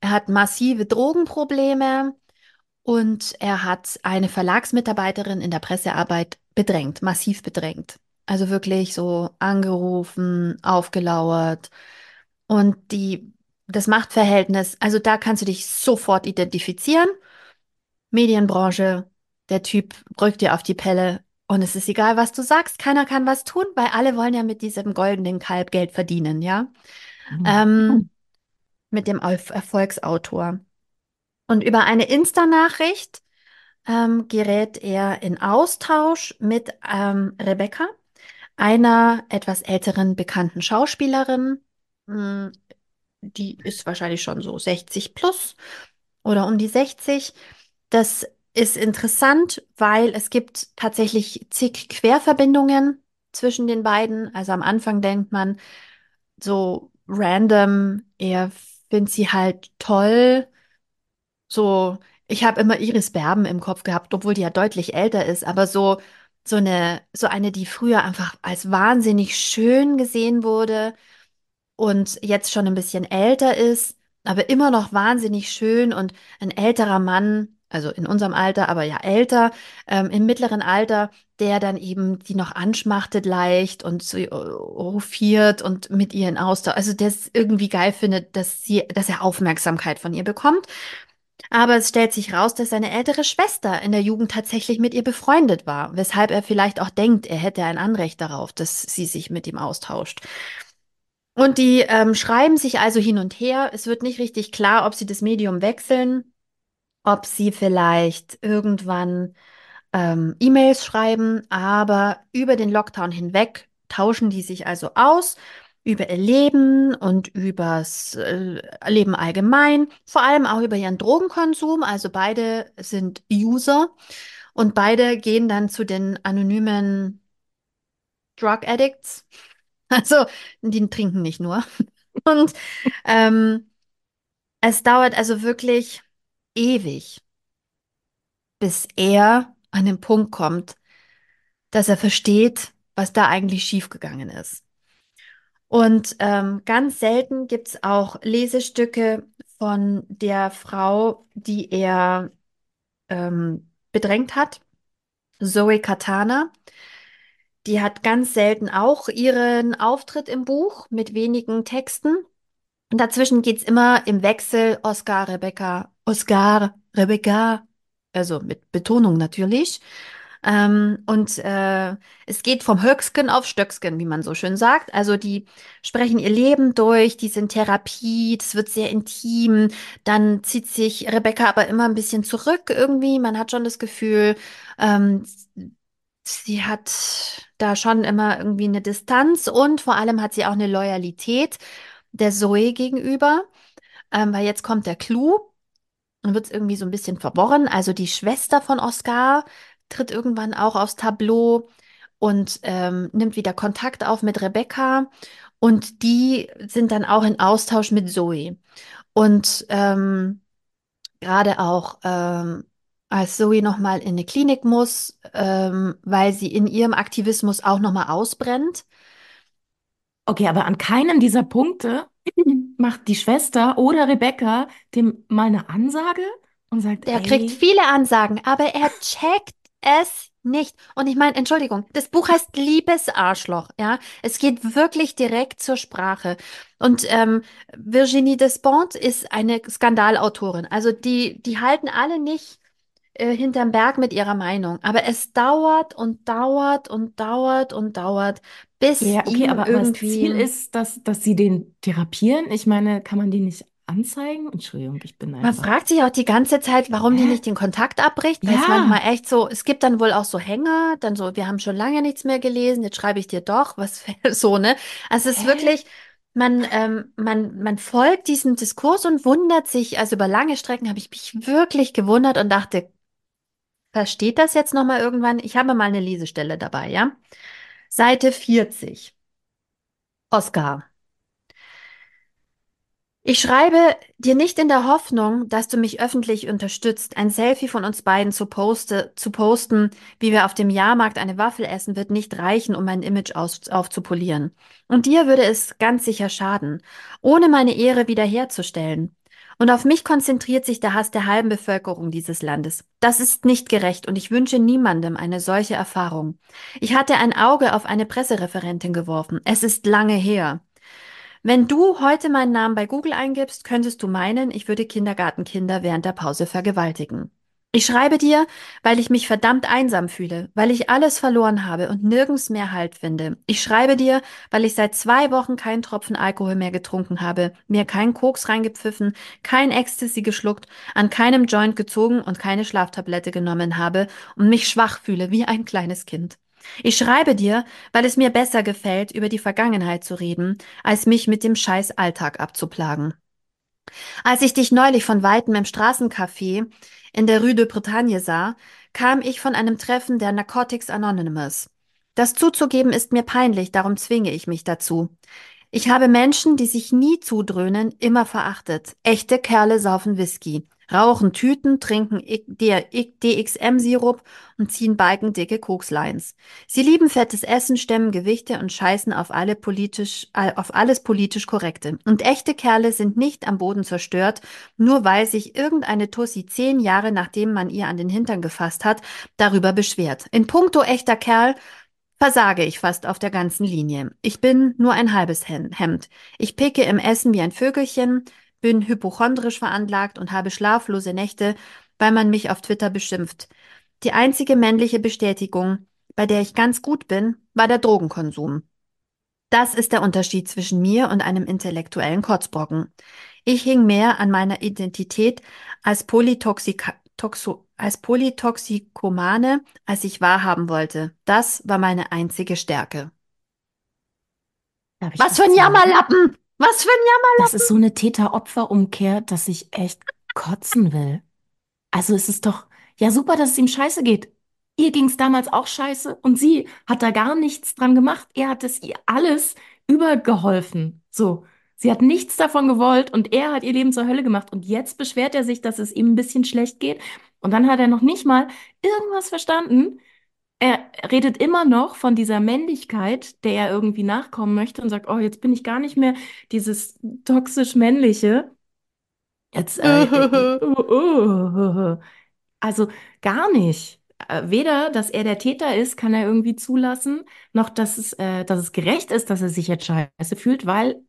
Er hat massive Drogenprobleme und er hat eine Verlagsmitarbeiterin in der Pressearbeit bedrängt, massiv bedrängt. Also wirklich so angerufen, aufgelauert. Und die, das Machtverhältnis, also da kannst du dich sofort identifizieren. Medienbranche, der Typ drückt dir auf die Pelle und es ist egal, was du sagst, keiner kann was tun, weil alle wollen ja mit diesem goldenen Kalb Geld verdienen, ja? Mhm. Ähm, mit dem Erf- Erfolgsautor. Und über eine Insta-Nachricht ähm, gerät er in Austausch mit ähm, Rebecca, einer etwas älteren bekannten Schauspielerin. Mm, Die ist wahrscheinlich schon so 60 plus oder um die 60. Das ist interessant, weil es gibt tatsächlich zig Querverbindungen zwischen den beiden. Also am Anfang denkt man so random, er findet sie halt toll. So, ich habe immer Iris Berben im Kopf gehabt, obwohl die ja deutlich älter ist, aber so so eine so eine, die früher einfach als wahnsinnig schön gesehen wurde und jetzt schon ein bisschen älter ist, aber immer noch wahnsinnig schön und ein älterer Mann, also in unserem Alter, aber ja älter, ähm, im mittleren Alter, der dann eben die noch anschmachtet leicht und so äh, hofiert und mit ihr in Austausch, also der es irgendwie geil findet, dass sie, dass er Aufmerksamkeit von ihr bekommt. Aber es stellt sich raus, dass seine ältere Schwester in der Jugend tatsächlich mit ihr befreundet war, weshalb er vielleicht auch denkt, er hätte ein Anrecht darauf, dass sie sich mit ihm austauscht. Und die ähm, schreiben sich also hin und her. Es wird nicht richtig klar, ob sie das Medium wechseln, ob sie vielleicht irgendwann ähm, E-Mails schreiben, aber über den Lockdown hinweg tauschen die sich also aus über ihr Leben und übers äh, Leben allgemein, vor allem auch über ihren Drogenkonsum. Also beide sind User und beide gehen dann zu den anonymen Drug Addicts. Also die trinken nicht nur. Und ähm, es dauert also wirklich ewig, bis er an den Punkt kommt, dass er versteht, was da eigentlich schiefgegangen ist. Und ähm, ganz selten gibt es auch Lesestücke von der Frau, die er ähm, bedrängt hat, Zoe Katana. Die hat ganz selten auch ihren Auftritt im Buch mit wenigen Texten. Und dazwischen geht's immer im Wechsel Oscar, Rebecca, Oscar, Rebecca, also mit Betonung natürlich. Ähm, und äh, es geht vom Höcksken auf Stöcksken, wie man so schön sagt. Also die sprechen ihr Leben durch, die sind Therapie, das wird sehr intim. Dann zieht sich Rebecca aber immer ein bisschen zurück irgendwie. Man hat schon das Gefühl, ähm, sie hat da schon immer irgendwie eine Distanz und vor allem hat sie auch eine Loyalität der Zoe gegenüber. Ähm, weil jetzt kommt der Clou. Dann wird es irgendwie so ein bisschen verworren. Also die Schwester von Oscar tritt irgendwann auch aufs Tableau und ähm, nimmt wieder Kontakt auf mit Rebecca. Und die sind dann auch in Austausch mit Zoe. Und ähm, gerade auch, ähm, als Zoe nochmal in eine Klinik muss, ähm, weil sie in ihrem Aktivismus auch nochmal ausbrennt. Okay, aber an keinem dieser Punkte macht die Schwester oder Rebecca dem mal eine Ansage und sagt, Der kriegt viele Ansagen, aber er checkt es nicht. Und ich meine, Entschuldigung, das Buch heißt Liebes Arschloch, ja. Es geht wirklich direkt zur Sprache. Und ähm, Virginie Despentes ist eine Skandalautorin. Also die, die halten alle nicht äh, hinterm Berg mit ihrer Meinung. Aber es dauert und dauert und dauert und dauert, bis ja, okay, ihm aber, aber das Ziel irgendwie. ist, dass, dass sie den therapieren. Ich meine, kann man die nicht anzeigen? Entschuldigung, ich bin Man einfach. fragt sich auch die ganze Zeit, warum die nicht den Kontakt abbricht, weil es manchmal Ja, echt so, es gibt dann wohl auch so Hänger, dann so, wir haben schon lange nichts mehr gelesen, jetzt schreibe ich dir doch, was so, ne? Also es ist hä? wirklich, man, ähm, man, man folgt diesem Diskurs und wundert sich, also über lange Strecken habe ich mich wirklich gewundert und dachte, versteht das jetzt nochmal irgendwann? Ich habe mal eine Lesestelle dabei, ja? Seite 40. Oskar. Ich schreibe dir nicht in der Hoffnung, dass du mich öffentlich unterstützt. Ein Selfie von uns beiden zu, poste, zu posten, wie wir auf dem Jahrmarkt eine Waffel essen, wird nicht reichen, um mein Image aus, aufzupolieren. Und dir würde es ganz sicher schaden, ohne meine Ehre wiederherzustellen. Und auf mich konzentriert sich der Hass der halben Bevölkerung dieses Landes. Das ist nicht gerecht und ich wünsche niemandem eine solche Erfahrung. Ich hatte ein Auge auf eine Pressereferentin geworfen. Es ist lange her. Wenn du heute meinen Namen bei Google eingibst, könntest du meinen, ich würde Kindergartenkinder während der Pause vergewaltigen. Ich schreibe dir, weil ich mich verdammt einsam fühle, weil ich alles verloren habe und nirgends mehr Halt finde. Ich schreibe dir, weil ich seit zwei Wochen keinen Tropfen Alkohol mehr getrunken habe, mir keinen Koks reingepfiffen, kein Ecstasy geschluckt, an keinem Joint gezogen und keine Schlaftablette genommen habe und mich schwach fühle wie ein kleines Kind. Ich schreibe dir, weil es mir besser gefällt, über die Vergangenheit zu reden, als mich mit dem scheiß Alltag abzuplagen. Als ich dich neulich von weitem im Straßencafé in der Rue de Bretagne sah, kam ich von einem Treffen der Narcotics Anonymous. Das zuzugeben ist mir peinlich, darum zwinge ich mich dazu. Ich habe Menschen, die sich nie zudröhnen, immer verachtet. Echte Kerle saufen Whisky, rauchen Tüten, trinken DXM-Sirup und ziehen balkendicke Kokslines. Sie lieben fettes Essen, stemmen Gewichte und scheißen auf, alle politisch, auf alles politisch Korrekte. Und echte Kerle sind nicht am Boden zerstört, nur weil sich irgendeine Tussi zehn Jahre nachdem man ihr an den Hintern gefasst hat, darüber beschwert. In puncto echter Kerl versage ich fast auf der ganzen Linie. Ich bin nur ein halbes Hemd. Ich picke im Essen wie ein Vögelchen, bin hypochondrisch veranlagt und habe schlaflose Nächte, weil man mich auf Twitter beschimpft. Die einzige männliche Bestätigung, bei der ich ganz gut bin, war der Drogenkonsum. Das ist der Unterschied zwischen mir und einem intellektuellen Kotzbrocken. Ich hing mehr an meiner Identität als Polytoxika Toxo als Polytoxikomane, als ich wahrhaben wollte. Das war meine einzige Stärke. Was für ein Jammerlappen! Was für ein Jammerlappen! Das ist so eine Täter-Opfer-Umkehr, dass ich echt kotzen will. Also es ist doch, ja super, dass es ihm scheiße geht. Ihr ging es damals auch scheiße und sie hat da gar nichts dran gemacht. Er hat es ihr alles übergeholfen. So. Sie hat nichts davon gewollt und er hat ihr Leben zur Hölle gemacht. Und jetzt beschwert er sich, dass es ihm ein bisschen schlecht geht. Und dann hat er noch nicht mal irgendwas verstanden. Er redet immer noch von dieser Männlichkeit, der er irgendwie nachkommen möchte und sagt, oh, jetzt bin ich gar nicht mehr dieses toxisch männliche. Jetzt, äh, also gar nicht. Äh, weder, dass er der Täter ist, kann er irgendwie zulassen, noch dass es, äh, dass es gerecht ist, dass er sich jetzt scheiße fühlt, weil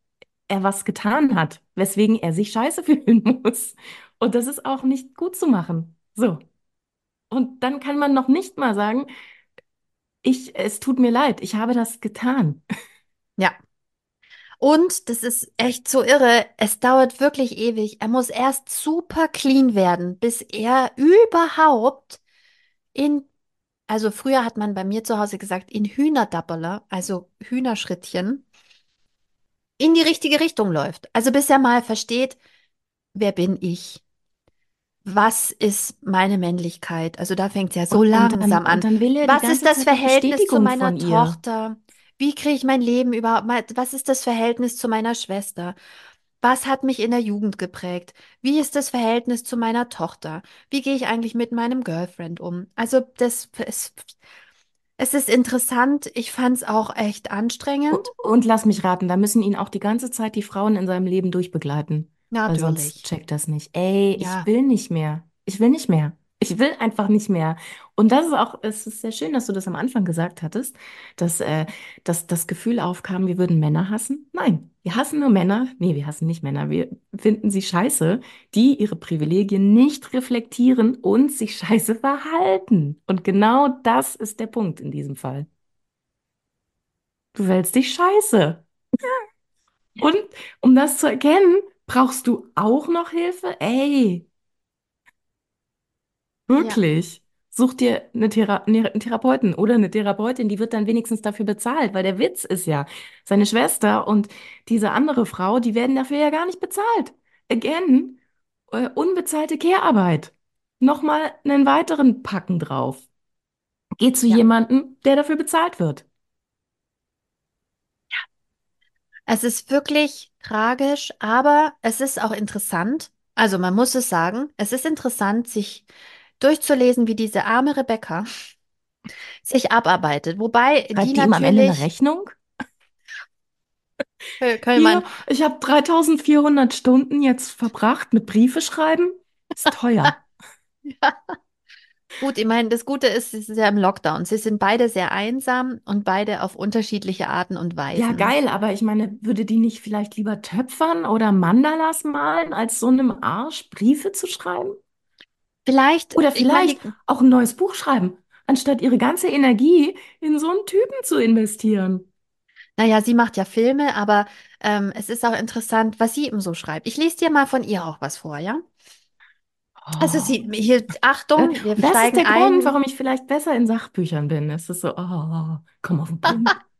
er was getan hat, weswegen er sich scheiße fühlen muss. Und das ist auch nicht gut zu machen. So. Und dann kann man noch nicht mal sagen, ich, es tut mir leid, ich habe das getan. Ja. Und das ist echt so irre. Es dauert wirklich ewig. Er muss erst super clean werden, bis er überhaupt in, also früher hat man bei mir zu Hause gesagt, in Hühnerdapperler, also Hühnerschrittchen, in die richtige Richtung läuft. Also bis er mal versteht, wer bin ich? Was ist meine Männlichkeit? Also da fängt es ja so Und, und langsam an. und dann die Was ist das Zeit Verhältnis zu meiner. Tochter? Wie kriege ich mein Leben überhaupt? Was ist das Verhältnis zu meiner Schwester? Was hat mich in der Jugend geprägt? Wie ist das Verhältnis zu meiner Tochter? Wie gehe ich eigentlich mit meinem Girlfriend um? Also das es, es ist interessant. Ich fand es auch echt anstrengend. Und lass mich raten, da müssen ihn auch die ganze Zeit die Frauen in seinem Leben durchbegleiten. Weil sonst Natürlich. checkt das nicht. Ey, ich Ja, will nicht mehr. Ich will nicht mehr. Ich will einfach nicht mehr. Und das ist auch, es ist sehr schön, dass du das am Anfang gesagt hattest, dass, äh, dass das Gefühl aufkam, wir würden Männer hassen. Nein, wir hassen nur Männer. Nee, wir hassen nicht Männer. Wir finden sie scheiße, die ihre Privilegien nicht reflektieren und sich scheiße verhalten. Und genau das ist der Punkt in diesem Fall. Du wählst dich scheiße. Und um das zu erkennen, brauchst du auch noch Hilfe? Ey, ja, wirklich. Such dir eine Thera ne- einen Therapeuten oder eine Therapeutin, die wird dann wenigstens dafür bezahlt, weil der Witz ist ja, seine Schwester und diese andere Frau, die werden dafür ja gar nicht bezahlt. Again, äh, unbezahlte Care-Arbeit. Nochmal einen weiteren Packen drauf. Geh zu ja. jemandem, der dafür bezahlt wird. Es ist wirklich tragisch, aber es ist auch interessant. Also man muss es sagen, es ist interessant, sich durchzulesen, wie diese arme Rebecca sich abarbeitet. Wobei die Schreibt die ihm am Ende eine natürlich, Rechnung? Hier, Köllmann, ich habe 3400 Stunden jetzt verbracht mit Briefe schreiben. Ist teuer. ja. Gut, ich meine, das Gute ist, es ist ja im Lockdown. Sie sind beide sehr einsam und beide auf unterschiedliche Arten und Ja, Weisen. geil, aber ich meine, würde die nicht vielleicht lieber töpfern oder Mandalas malen, als so einem Arsch Briefe zu schreiben? Vielleicht, Oder ich meine, vielleicht auch ein neues Buch schreiben, anstatt ihre ganze Energie in so einen Typen zu investieren. naja, sie macht ja Filme, aber ähm, es ist auch interessant, was sie eben so schreibt. Ich lese dir mal von ihr auch was vor, ja? Also Oh. sie, hier, Äh, Achtung, wir Und das ist steigen der Grund, ein. warum ich vielleicht besser in Sachbüchern bin. Es ist so, oh, komm auf den Punkt.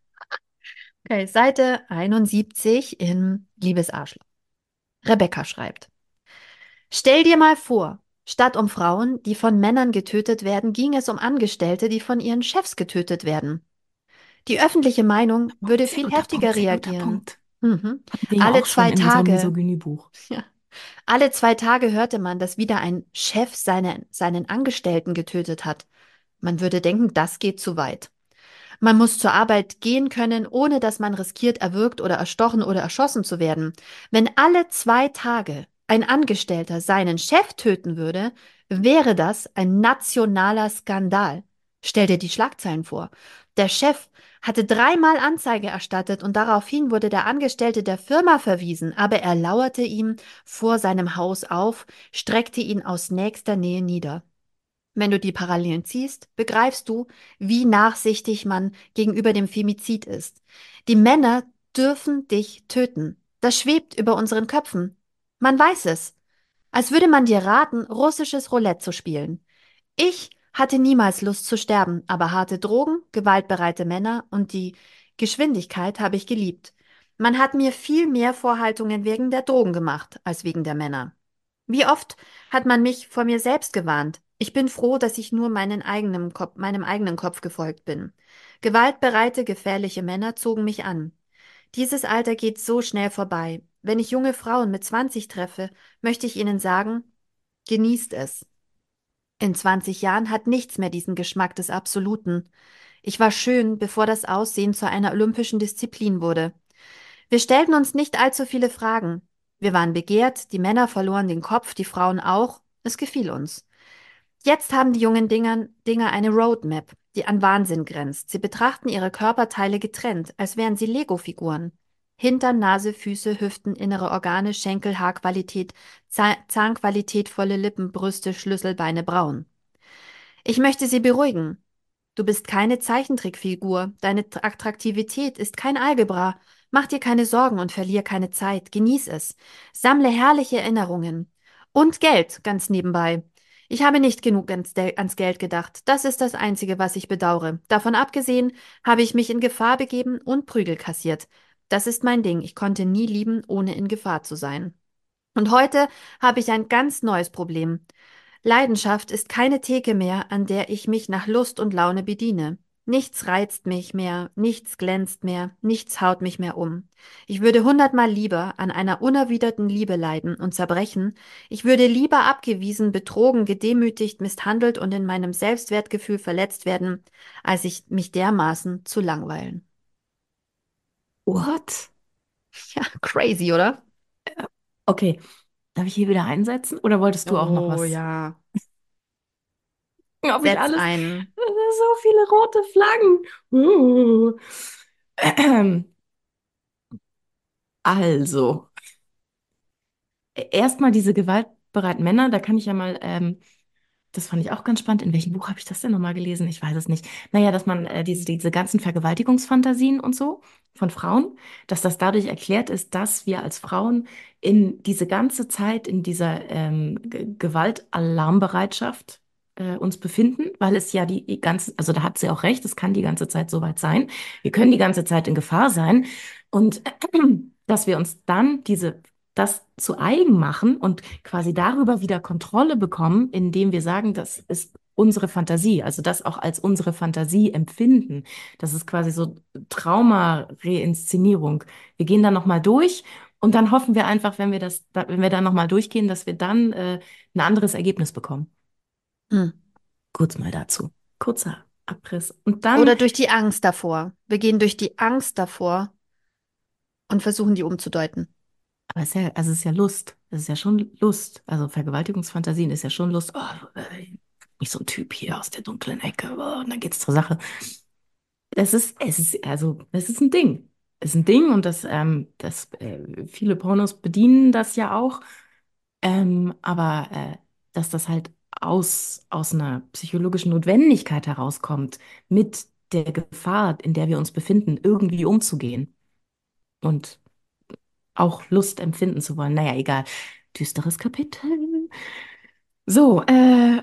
Okay, Seite 71 in Liebes Arschloch. Rebecca schreibt. Stell dir mal vor, statt um Frauen, die von Männern getötet werden, ging es um Angestellte, die von ihren Chefs getötet werden. Die öffentliche Meinung würde viel heftiger reagieren. Mhm. Wir Alle zwei Tage, Misogynie-Buch. ja, alle zwei Tage hörte man, dass wieder ein Chef seine, seinen Angestellten getötet hat. Man würde denken, das geht zu weit. Man muss zur Arbeit gehen können, ohne dass man riskiert, erwürgt oder erstochen oder erschossen zu werden. Wenn alle zwei Tage ein Angestellter seinen Chef töten würde, wäre das ein nationaler Skandal. Stell dir die Schlagzeilen vor. Der Chef hatte dreimal Anzeige erstattet und daraufhin wurde der Angestellte der Firma verwiesen, aber er lauerte ihm vor seinem Haus auf, streckte ihn aus nächster Nähe nieder. Wenn du die Parallelen ziehst, begreifst du, wie nachsichtig man gegenüber dem Femizid ist. Die Männer dürfen dich töten. Das schwebt über unseren Köpfen. Man weiß es. Als würde man dir raten, russisches Roulette zu spielen. Ich hatte niemals Lust zu sterben, aber harte Drogen, gewaltbereite Männer und die Geschwindigkeit habe ich geliebt. Man hat mir viel mehr Vorhaltungen wegen der Drogen gemacht als wegen der Männer. Wie oft hat man mich vor mir selbst gewarnt? Ich bin froh, dass ich nur meinen eigenen Kopf, meinem eigenen Kopf gefolgt bin. Gewaltbereite, gefährliche Männer zogen mich an. Dieses Alter geht so schnell vorbei. Wenn ich junge Frauen mit 20 treffe, möchte ich ihnen sagen, genießt es. In 20 Jahren hat nichts mehr diesen Geschmack des Absoluten. Ich war schön, bevor das Aussehen zu einer olympischen Disziplin wurde. Wir stellten uns nicht allzu viele Fragen. Wir waren begehrt, die Männer verloren den Kopf, die Frauen auch. Es gefiel uns. Jetzt haben die jungen Dinger, Dinger eine Roadmap, die an Wahnsinn grenzt. Sie betrachten ihre Körperteile getrennt, als wären sie Lego-Figuren. Hintern, Nase, Füße, Hüften, innere Organe, Schenkel, Haarqualität, Zahn Zahnqualität, volle Lippen, Brüste, Schlüsselbeine, Brauen. Ich möchte Sie beruhigen. Du bist keine Zeichentrickfigur. Deine Attraktivität ist kein Algebra. Mach dir keine Sorgen und verlier keine Zeit. Genieß es. Sammle herrliche Erinnerungen. Und Geld, ganz nebenbei. Ich habe nicht genug ans, ans Geld gedacht. Das ist das Einzige, was ich bedauere. Davon abgesehen habe ich mich in Gefahr begeben und Prügel kassiert. Das ist mein Ding. Ich konnte nie lieben, ohne in Gefahr zu sein. Und heute habe ich ein ganz neues Problem. Leidenschaft ist keine Theke mehr, an der ich mich nach Lust und Laune bediene. Nichts reizt mich mehr, nichts glänzt mehr, nichts haut mich mehr um. Ich würde hundertmal lieber an einer unerwiderten Liebe leiden und zerbrechen. Ich würde lieber abgewiesen, betrogen, gedemütigt, misshandelt und in meinem Selbstwertgefühl verletzt werden, als ich mich dermaßen zu langweilen. What? Ja, crazy, oder? Okay, darf ich hier wieder einsetzen oder wolltest du auch noch Oh was? ja. Habe ich Setz alles? ein. So viele rote Flaggen. Uh. Also, erstmal diese gewaltbereiten Männer, da kann ich ja mal ähm, Das fand ich auch ganz spannend. In welchem Buch habe ich das denn nochmal gelesen? Ich weiß es nicht. Naja, dass man äh, diese, diese ganzen Vergewaltigungsfantasien und so von Frauen, dass das dadurch erklärt ist, dass wir als Frauen in diese ganze Zeit in dieser ähm, Gewaltalarmbereitschaft äh, uns befinden, weil es ja die ganze, also da hat sie auch recht, es kann die ganze Zeit so weit sein. Wir können die ganze Zeit in Gefahr sein und dass wir uns dann diese das zu eigen machen und quasi darüber wieder Kontrolle bekommen, indem wir sagen, das ist unsere Fantasie, also das auch als unsere Fantasie empfinden. Das ist quasi so Trauma-Reinszenierung. Wir gehen da nochmal durch und dann hoffen wir einfach, wenn wir das, da- wenn wir da nochmal durchgehen, dass wir dann äh, ein anderes Ergebnis bekommen. Hm. Kurz mal dazu. Kurzer Abriss. Und dann Oder durch die Angst davor. Wir gehen durch die Angst davor und versuchen, die umzudeuten. Aber es ist ja, also es ist ja Lust. Es ist ja schon Lust. Also Vergewaltigungsfantasien ist ja schon Lust. Oh, äh, nicht so ein Typ hier aus der dunklen Ecke. Oh, und dann geht's zur Sache. Es ist, es ist, also, es ist ein Ding. Es ist ein Ding und das, ähm, das, äh, viele Pornos bedienen das ja auch. Ähm, aber äh, dass das halt aus, aus einer psychologischen Notwendigkeit herauskommt, mit der Gefahr, in der wir uns befinden, irgendwie umzugehen und auch Lust empfinden zu wollen. Naja, egal. Düsteres Kapitel. So, äh,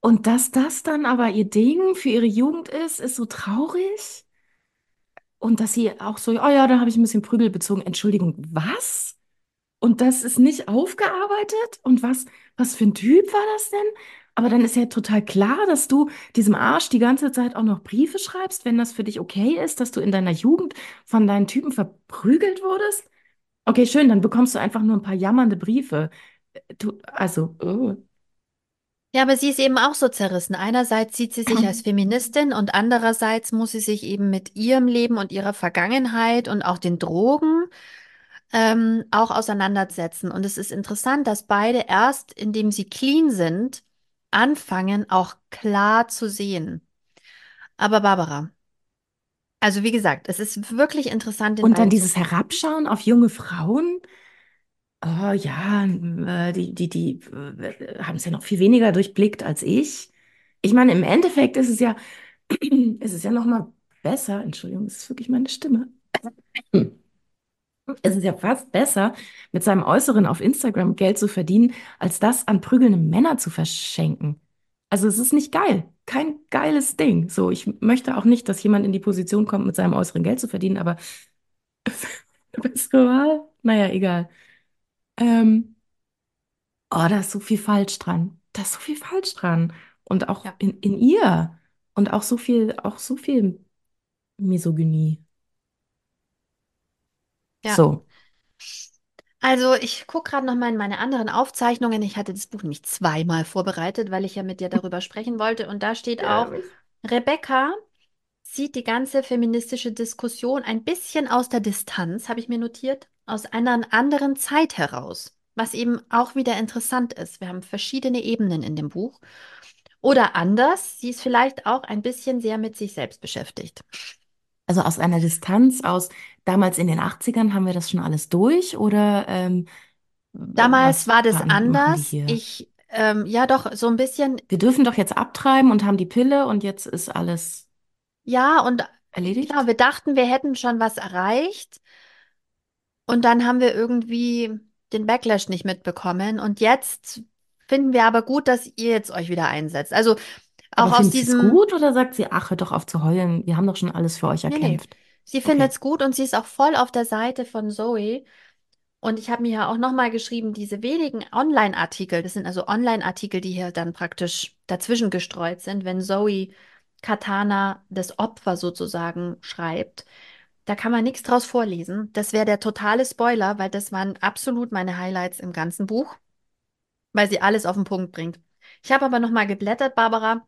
und dass das dann aber ihr Ding für ihre Jugend ist, ist so traurig. Und dass sie auch so, oh ja, da habe ich ein bisschen Prügel bezogen. Entschuldigung, was? Und das ist nicht aufgearbeitet? Und was, was für ein Typ war das denn? Aber dann ist ja total klar, dass du diesem Arsch die ganze Zeit auch noch Briefe schreibst, wenn das für dich okay ist, dass du in deiner Jugend von deinen Typen verprügelt wurdest. Okay, schön, dann bekommst du einfach nur ein paar jammernde Briefe. Du, also, oh. Ja, aber sie ist eben auch so zerrissen. Einerseits sieht sie sich als Feministin und andererseits muss sie sich eben mit ihrem Leben und ihrer Vergangenheit und auch den Drogen ähm, auch auseinandersetzen. Und es ist interessant, dass beide erst, indem sie clean sind, anfangen, auch klar zu sehen. Aber Barbara, also wie gesagt, es ist wirklich interessant, Und dann dieses. Herabschauen auf junge Frauen. Oh ja, äh, die, die, die äh, haben es ja noch viel weniger durchblickt als ich. Ich meine, im Endeffekt ist es ja, ist es ja noch mal besser. Entschuldigung, das ist wirklich meine Stimme. Es ist ja fast besser, mit seinem Äußeren auf Instagram Geld zu verdienen, als das an prügelnde Männer zu verschenken. Also es ist nicht geil. Kein geiles Ding. So, ich möchte auch nicht, dass jemand in die Position kommt, mit seinem Äußeren Geld zu verdienen, aber bessere Wahl? Naja, egal. Ähm, oh, da ist so viel falsch dran. Da ist so viel falsch dran. Und auch Ja, in, in ihr. Und auch so viel, auch so viel Misogynie. ja. So. Also ich gucke gerade noch mal in meine anderen Aufzeichnungen. Ich hatte das Buch nämlich zweimal vorbereitet, weil ich ja mit dir darüber sprechen wollte. Und da steht Ja, auch. Rebecca sieht die ganze feministische Diskussion ein bisschen aus der Distanz, habe ich mir notiert, aus einer anderen Zeit heraus, was eben auch wieder interessant ist. Wir haben verschiedene Ebenen in dem Buch. Oder anders, sie ist vielleicht auch ein bisschen sehr mit sich selbst beschäftigt. Also aus einer Distanz, aus damals in den Achtzigern haben wir das schon alles durch oder ähm, Damals was war das machen machen die anders. hier? Ich, ähm, ja doch, so ein bisschen, Wir dürfen doch jetzt abtreiben und haben die Pille und jetzt ist alles ja, und genau, erledigt? wir dachten, wir hätten schon was erreicht. Und dann haben wir irgendwie den Backlash nicht mitbekommen. Und jetzt finden wir aber gut, dass ihr jetzt euch wieder einsetzt. Also auch Aber aus findet sie es diesem, gut oder sagt sie, ach, hör doch auf zu heulen, wir haben doch schon alles für euch nee, nee, erkämpft? sie findet Okay. es gut und sie ist auch voll auf der Seite von Zoe. Und ich habe mir ja auch nochmal geschrieben, diese wenigen Online-Artikel, das sind also Online-Artikel, die hier dann praktisch dazwischen gestreut sind, wenn Zoe Katana das Opfer sozusagen schreibt. Da kann man nichts draus vorlesen. Das wäre der totale Spoiler, weil das waren absolut meine Highlights im ganzen Buch, weil sie alles auf den Punkt bringt. Ich habe aber nochmal geblättert, Barbara,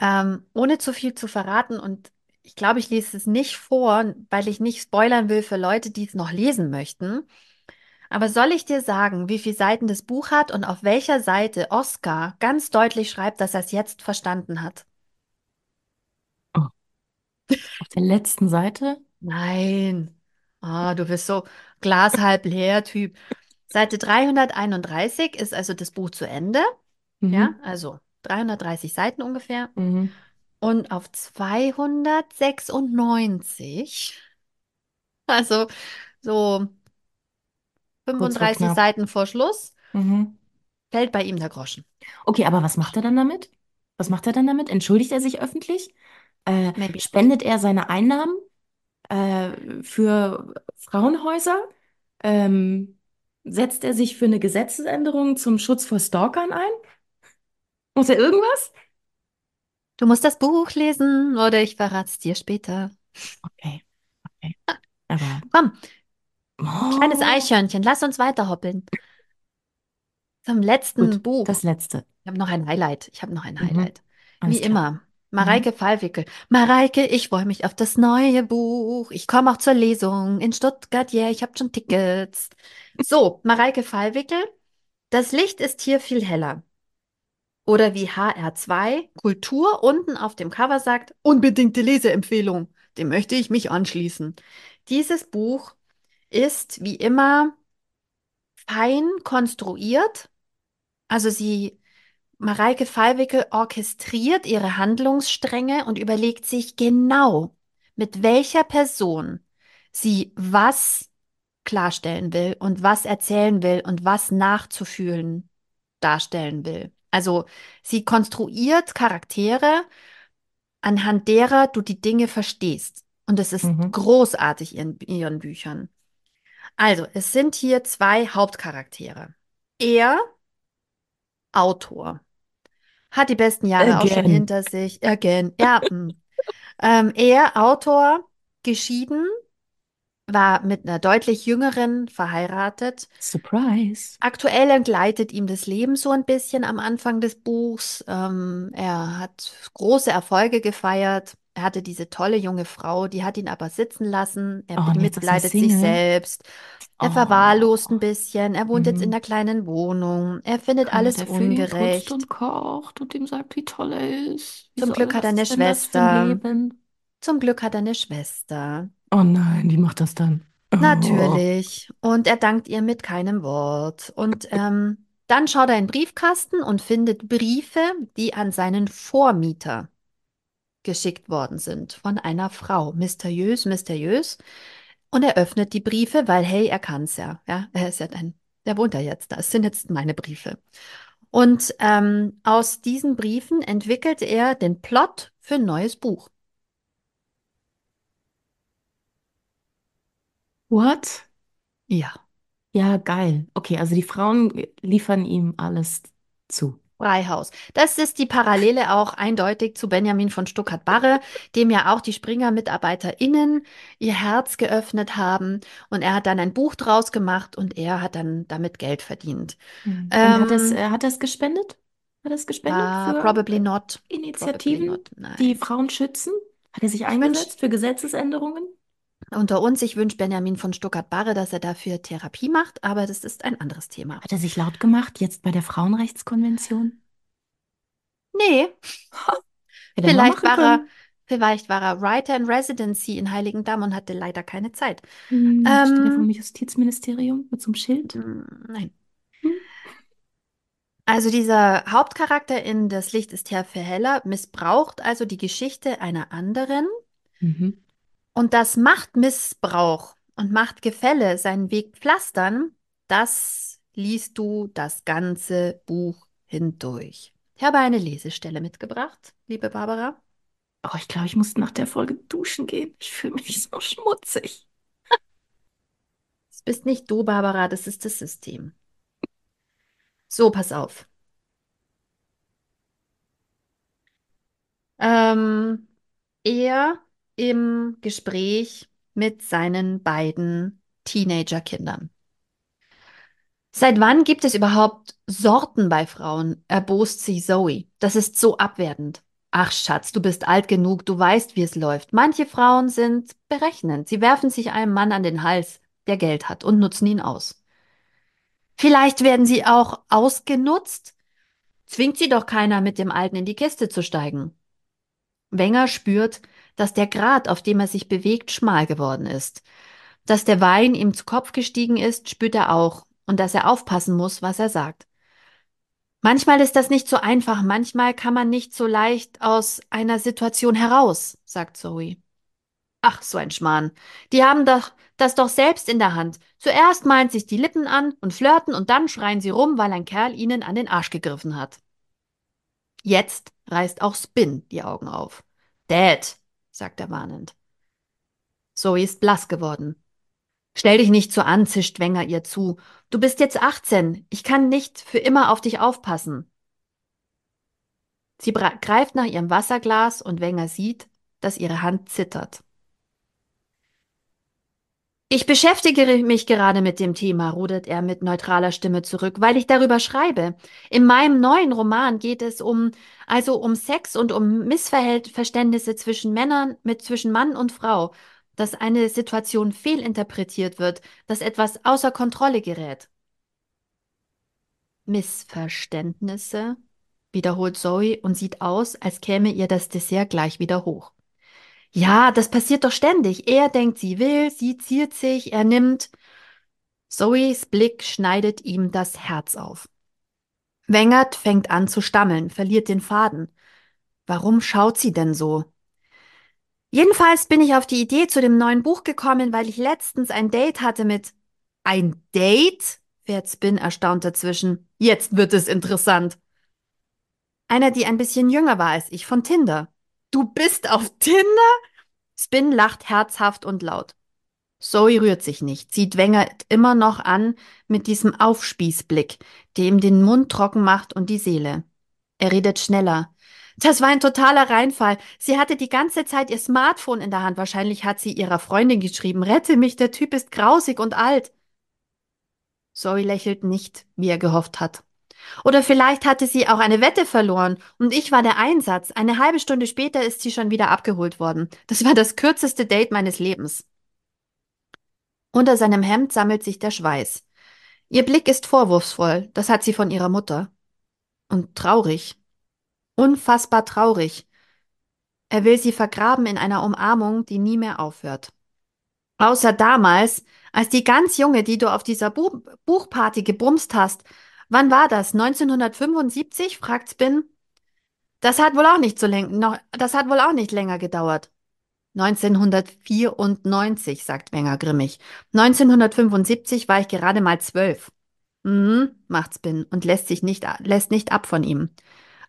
ähm, ohne zu viel zu verraten. Und ich glaube, ich lese es nicht vor, weil ich nicht spoilern will für Leute, die es noch lesen möchten. Aber soll ich dir sagen, wie viele Seiten das Buch hat und auf welcher Seite Oscar ganz deutlich schreibt, dass er es jetzt verstanden hat? Oh, auf der letzten Seite? Nein. Ah, du bist so Glas halb leer Typ. Seite 331 ist also das Buch zu Ende. Ja, Mhm. also 330 Seiten ungefähr. Mhm. Und auf 296, also so Kurz vor 35 knapp. Seiten vor Schluss, Mhm. fällt bei ihm der Groschen. Okay, aber was macht er dann damit? Was macht er dann damit? Entschuldigt er sich öffentlich? Äh, spendet er seine Einnahmen äh, für Frauenhäuser? Ähm, setzt er sich für eine Gesetzesänderung zum Schutz vor Stalkern ein? Muss er irgendwas? Du musst das Buch lesen oder ich verrat's dir später. Okay, okay. Aber, Komm, kleines oh, Eichhörnchen, lass uns weiterhoppeln. Zum letzten gut, Buch. das letzte. Ich habe noch ein Highlight. Ich habe noch ein Mhm. Highlight. Wie Alles klar. immer. Mareike Mhm. Fallwickel. Mareike, ich freue mich auf das neue Buch. Ich komme auch zur Lesung in Stuttgart. Yeah, ich habe schon Tickets. So, Mareike Fallwickel. Das Licht ist hier viel heller. Oder wie HR2 Kultur unten auf dem Cover sagt, unbedingte Leseempfehlung. Dem möchte ich mich anschließen. Dieses Buch ist wie immer fein konstruiert. Also sie Mareike Fallwickel orchestriert ihre Handlungsstränge und überlegt sich genau, mit welcher Person sie was klarstellen will und was erzählen will und was nachzufühlen darstellen will. Also sie konstruiert Charaktere, anhand derer du die Dinge verstehst. Und es ist Mhm. großartig in ihren Büchern. Also, es sind hier zwei Hauptcharaktere. Er, Autor, hat die besten Jahre auch schon Again. hinter sich. Again, ja. mm. Ähm, er, Autor, geschieden, war mit einer deutlich jüngeren verheiratet. Surprise. Aktuell entgleitet ihm das Leben so ein bisschen am Anfang des Buchs. Ähm, er hat große Erfolge gefeiert. Er hatte diese tolle junge Frau, die hat ihn aber sitzen lassen. Er Oh, bemitleidet sich selbst. Er verwahrlost ein Oh. bisschen. Er wohnt jetzt in Mhm. einer kleinen Wohnung. Er findet Keiner, alles der für ihn ungerecht. und kocht und ihm sagt, wie toll er ist. Wie Zum Glück hat er eine Schwester. Zum Glück hat er eine Schwester. Oh nein, wie macht das dann? Oh. Natürlich. Und er dankt ihr mit keinem Wort. Und ähm, dann schaut er in den Briefkasten und findet Briefe, die an seinen Vormieter geschickt worden sind von einer Frau. Mysteriös, mysteriös. Und er öffnet die Briefe, weil, hey, er kann's ja. Ja, er ist ja ein, der wohnt ja jetzt da. Es sind jetzt meine Briefe. Und ähm, aus diesen Briefen entwickelt er den Plot für ein neues Buch. What? Ja. Ja, geil. Okay, also die Frauen liefern ihm alles zu. Freihaus. Das ist die Parallele auch eindeutig zu Benjamin von Stuckrad-Barre, dem ja auch die Springer-MitarbeiterInnen ihr Herz geöffnet haben. Und er hat dann ein Buch draus gemacht und er hat dann damit Geld verdient. Hm. Hat es, Ähm, äh, hat er es gespendet? Hat er es gespendet ah, für probably not. Probably Initiativen, not. die. Frauen schützen? Hat er sich eingesetzt für Gesetzesänderungen? Unter uns, ich wünsche Benjamin von Stuckrad-Barre, dass er dafür Therapie macht, aber das ist ein anderes Thema. Hat er sich laut gemacht, jetzt bei der Frauenrechtskonvention? Nee, vielleicht war er, vielleicht war er Writer in Residency in Heiligendamm und hatte leider keine Zeit. Hm, steht er vom Ähm, Justizministerium mit so einem Schild? mm, nein. Hm. Also dieser Hauptcharakter in Das Licht ist Herr für Heller missbraucht also die Geschichte einer anderen Mhm. Und das Machtmissbrauch und Machtgefälle seinen Weg pflastern, das liest du das ganze Buch hindurch. Ich habe eine Lesestelle mitgebracht, liebe Barbara. Oh, ich glaube, ich muss nach der Folge duschen gehen. Ich fühle mich so schmutzig. Das bist nicht du, Barbara, das ist das System. So, pass auf. Ähm, er im Gespräch mit seinen beiden Teenagerkindern. Seit wann gibt es überhaupt Sorten bei Frauen? erbost sich Zoe. Das ist so abwertend. Ach, Schatz, du bist alt genug, du weißt, wie es läuft. Manche Frauen sind berechnend. Sie werfen sich einem Mann an den Hals, der Geld hat, und nutzen ihn aus. Vielleicht werden sie auch ausgenutzt. Zwingt sie doch keiner, mit dem Alten in die Kiste zu steigen. Wenger spürt, dass der Grat, auf dem er sich bewegt, schmal geworden ist. Dass der Wein ihm zu Kopf gestiegen ist, spürt er auch, und dass er aufpassen muss, was er sagt. Manchmal ist das nicht so einfach, manchmal kann man nicht so leicht aus einer Situation heraus, sagt Zoe. Ach, so ein Schmarrn. Die haben doch das doch selbst in der Hand. Zuerst malen sich die Lippen an und flirten und dann schreien sie rum, weil ein Kerl ihnen an den Arsch gegriffen hat. Jetzt reißt auch Spin die Augen auf. Dad, sagt er warnend. Zoe ist blass geworden. Stell dich nicht so an, zischt Wenger ihr zu. Du bist jetzt 18. Ich kann nicht für immer auf dich aufpassen. Sie greift nach ihrem Wasserglas und Wenger sieht, dass ihre Hand zittert. Ich beschäftige mich gerade mit dem Thema, rudert er mit neutraler Stimme zurück, weil ich darüber schreibe. In meinem neuen Roman geht es um, also um Sex und um Missverständnisse zwischen Männern, mit zwischen Mann und Frau, dass eine Situation fehlinterpretiert wird, dass etwas außer Kontrolle gerät. Missverständnisse, wiederholt Zoe und sieht aus, als käme ihr das Dessert gleich wieder hoch. Ja, das passiert doch ständig. Er denkt, sie will, sie ziert sich, er nimmt. Zoes Blick schneidet ihm das Herz auf. Wengert fängt an zu stammeln, verliert den Faden. Warum schaut sie denn so? Jedenfalls bin ich auf die Idee zu dem neuen Buch gekommen, weil ich letztens ein Date hatte mit ein Date? fährt Spin erstaunt dazwischen. Jetzt wird es interessant. Einer, die ein bisschen jünger war als ich, von Tinder. Du bist auf Tinder? Spin lacht herzhaft und laut. Zoe rührt sich nicht, sieht Wenger immer noch an mit diesem Aufspießblick, der ihm den Mund trocken macht und die Seele. Er redet schneller. Das war ein totaler Reinfall. Sie hatte die ganze Zeit ihr Smartphone in der Hand. Wahrscheinlich hat sie ihrer Freundin geschrieben, rette mich, der Typ ist grausig und alt. Zoe lächelt nicht, wie er gehofft hat. Oder vielleicht hatte sie auch eine Wette verloren und ich war der Einsatz. Eine halbe Stunde später ist sie schon wieder abgeholt worden. Das war das kürzeste Date meines Lebens. Unter seinem Hemd sammelt sich der Schweiß. Ihr Blick ist vorwurfsvoll, das hat sie von ihrer Mutter. Und traurig. Unfassbar traurig. Er will sie vergraben in einer Umarmung, die nie mehr aufhört. Außer damals, als die ganz junge, die du auf dieser Bu Buchparty gebumst hast. Wann war das? 1975? fragt Spin. Das hat wohl auch nicht so läng noch, das hat wohl auch nicht länger gedauert. 1994, sagt Wenger grimmig. 1975 war ich gerade mal zwölf. Mhm, macht Spin und lässt sich nicht, lässt nicht ab von ihm.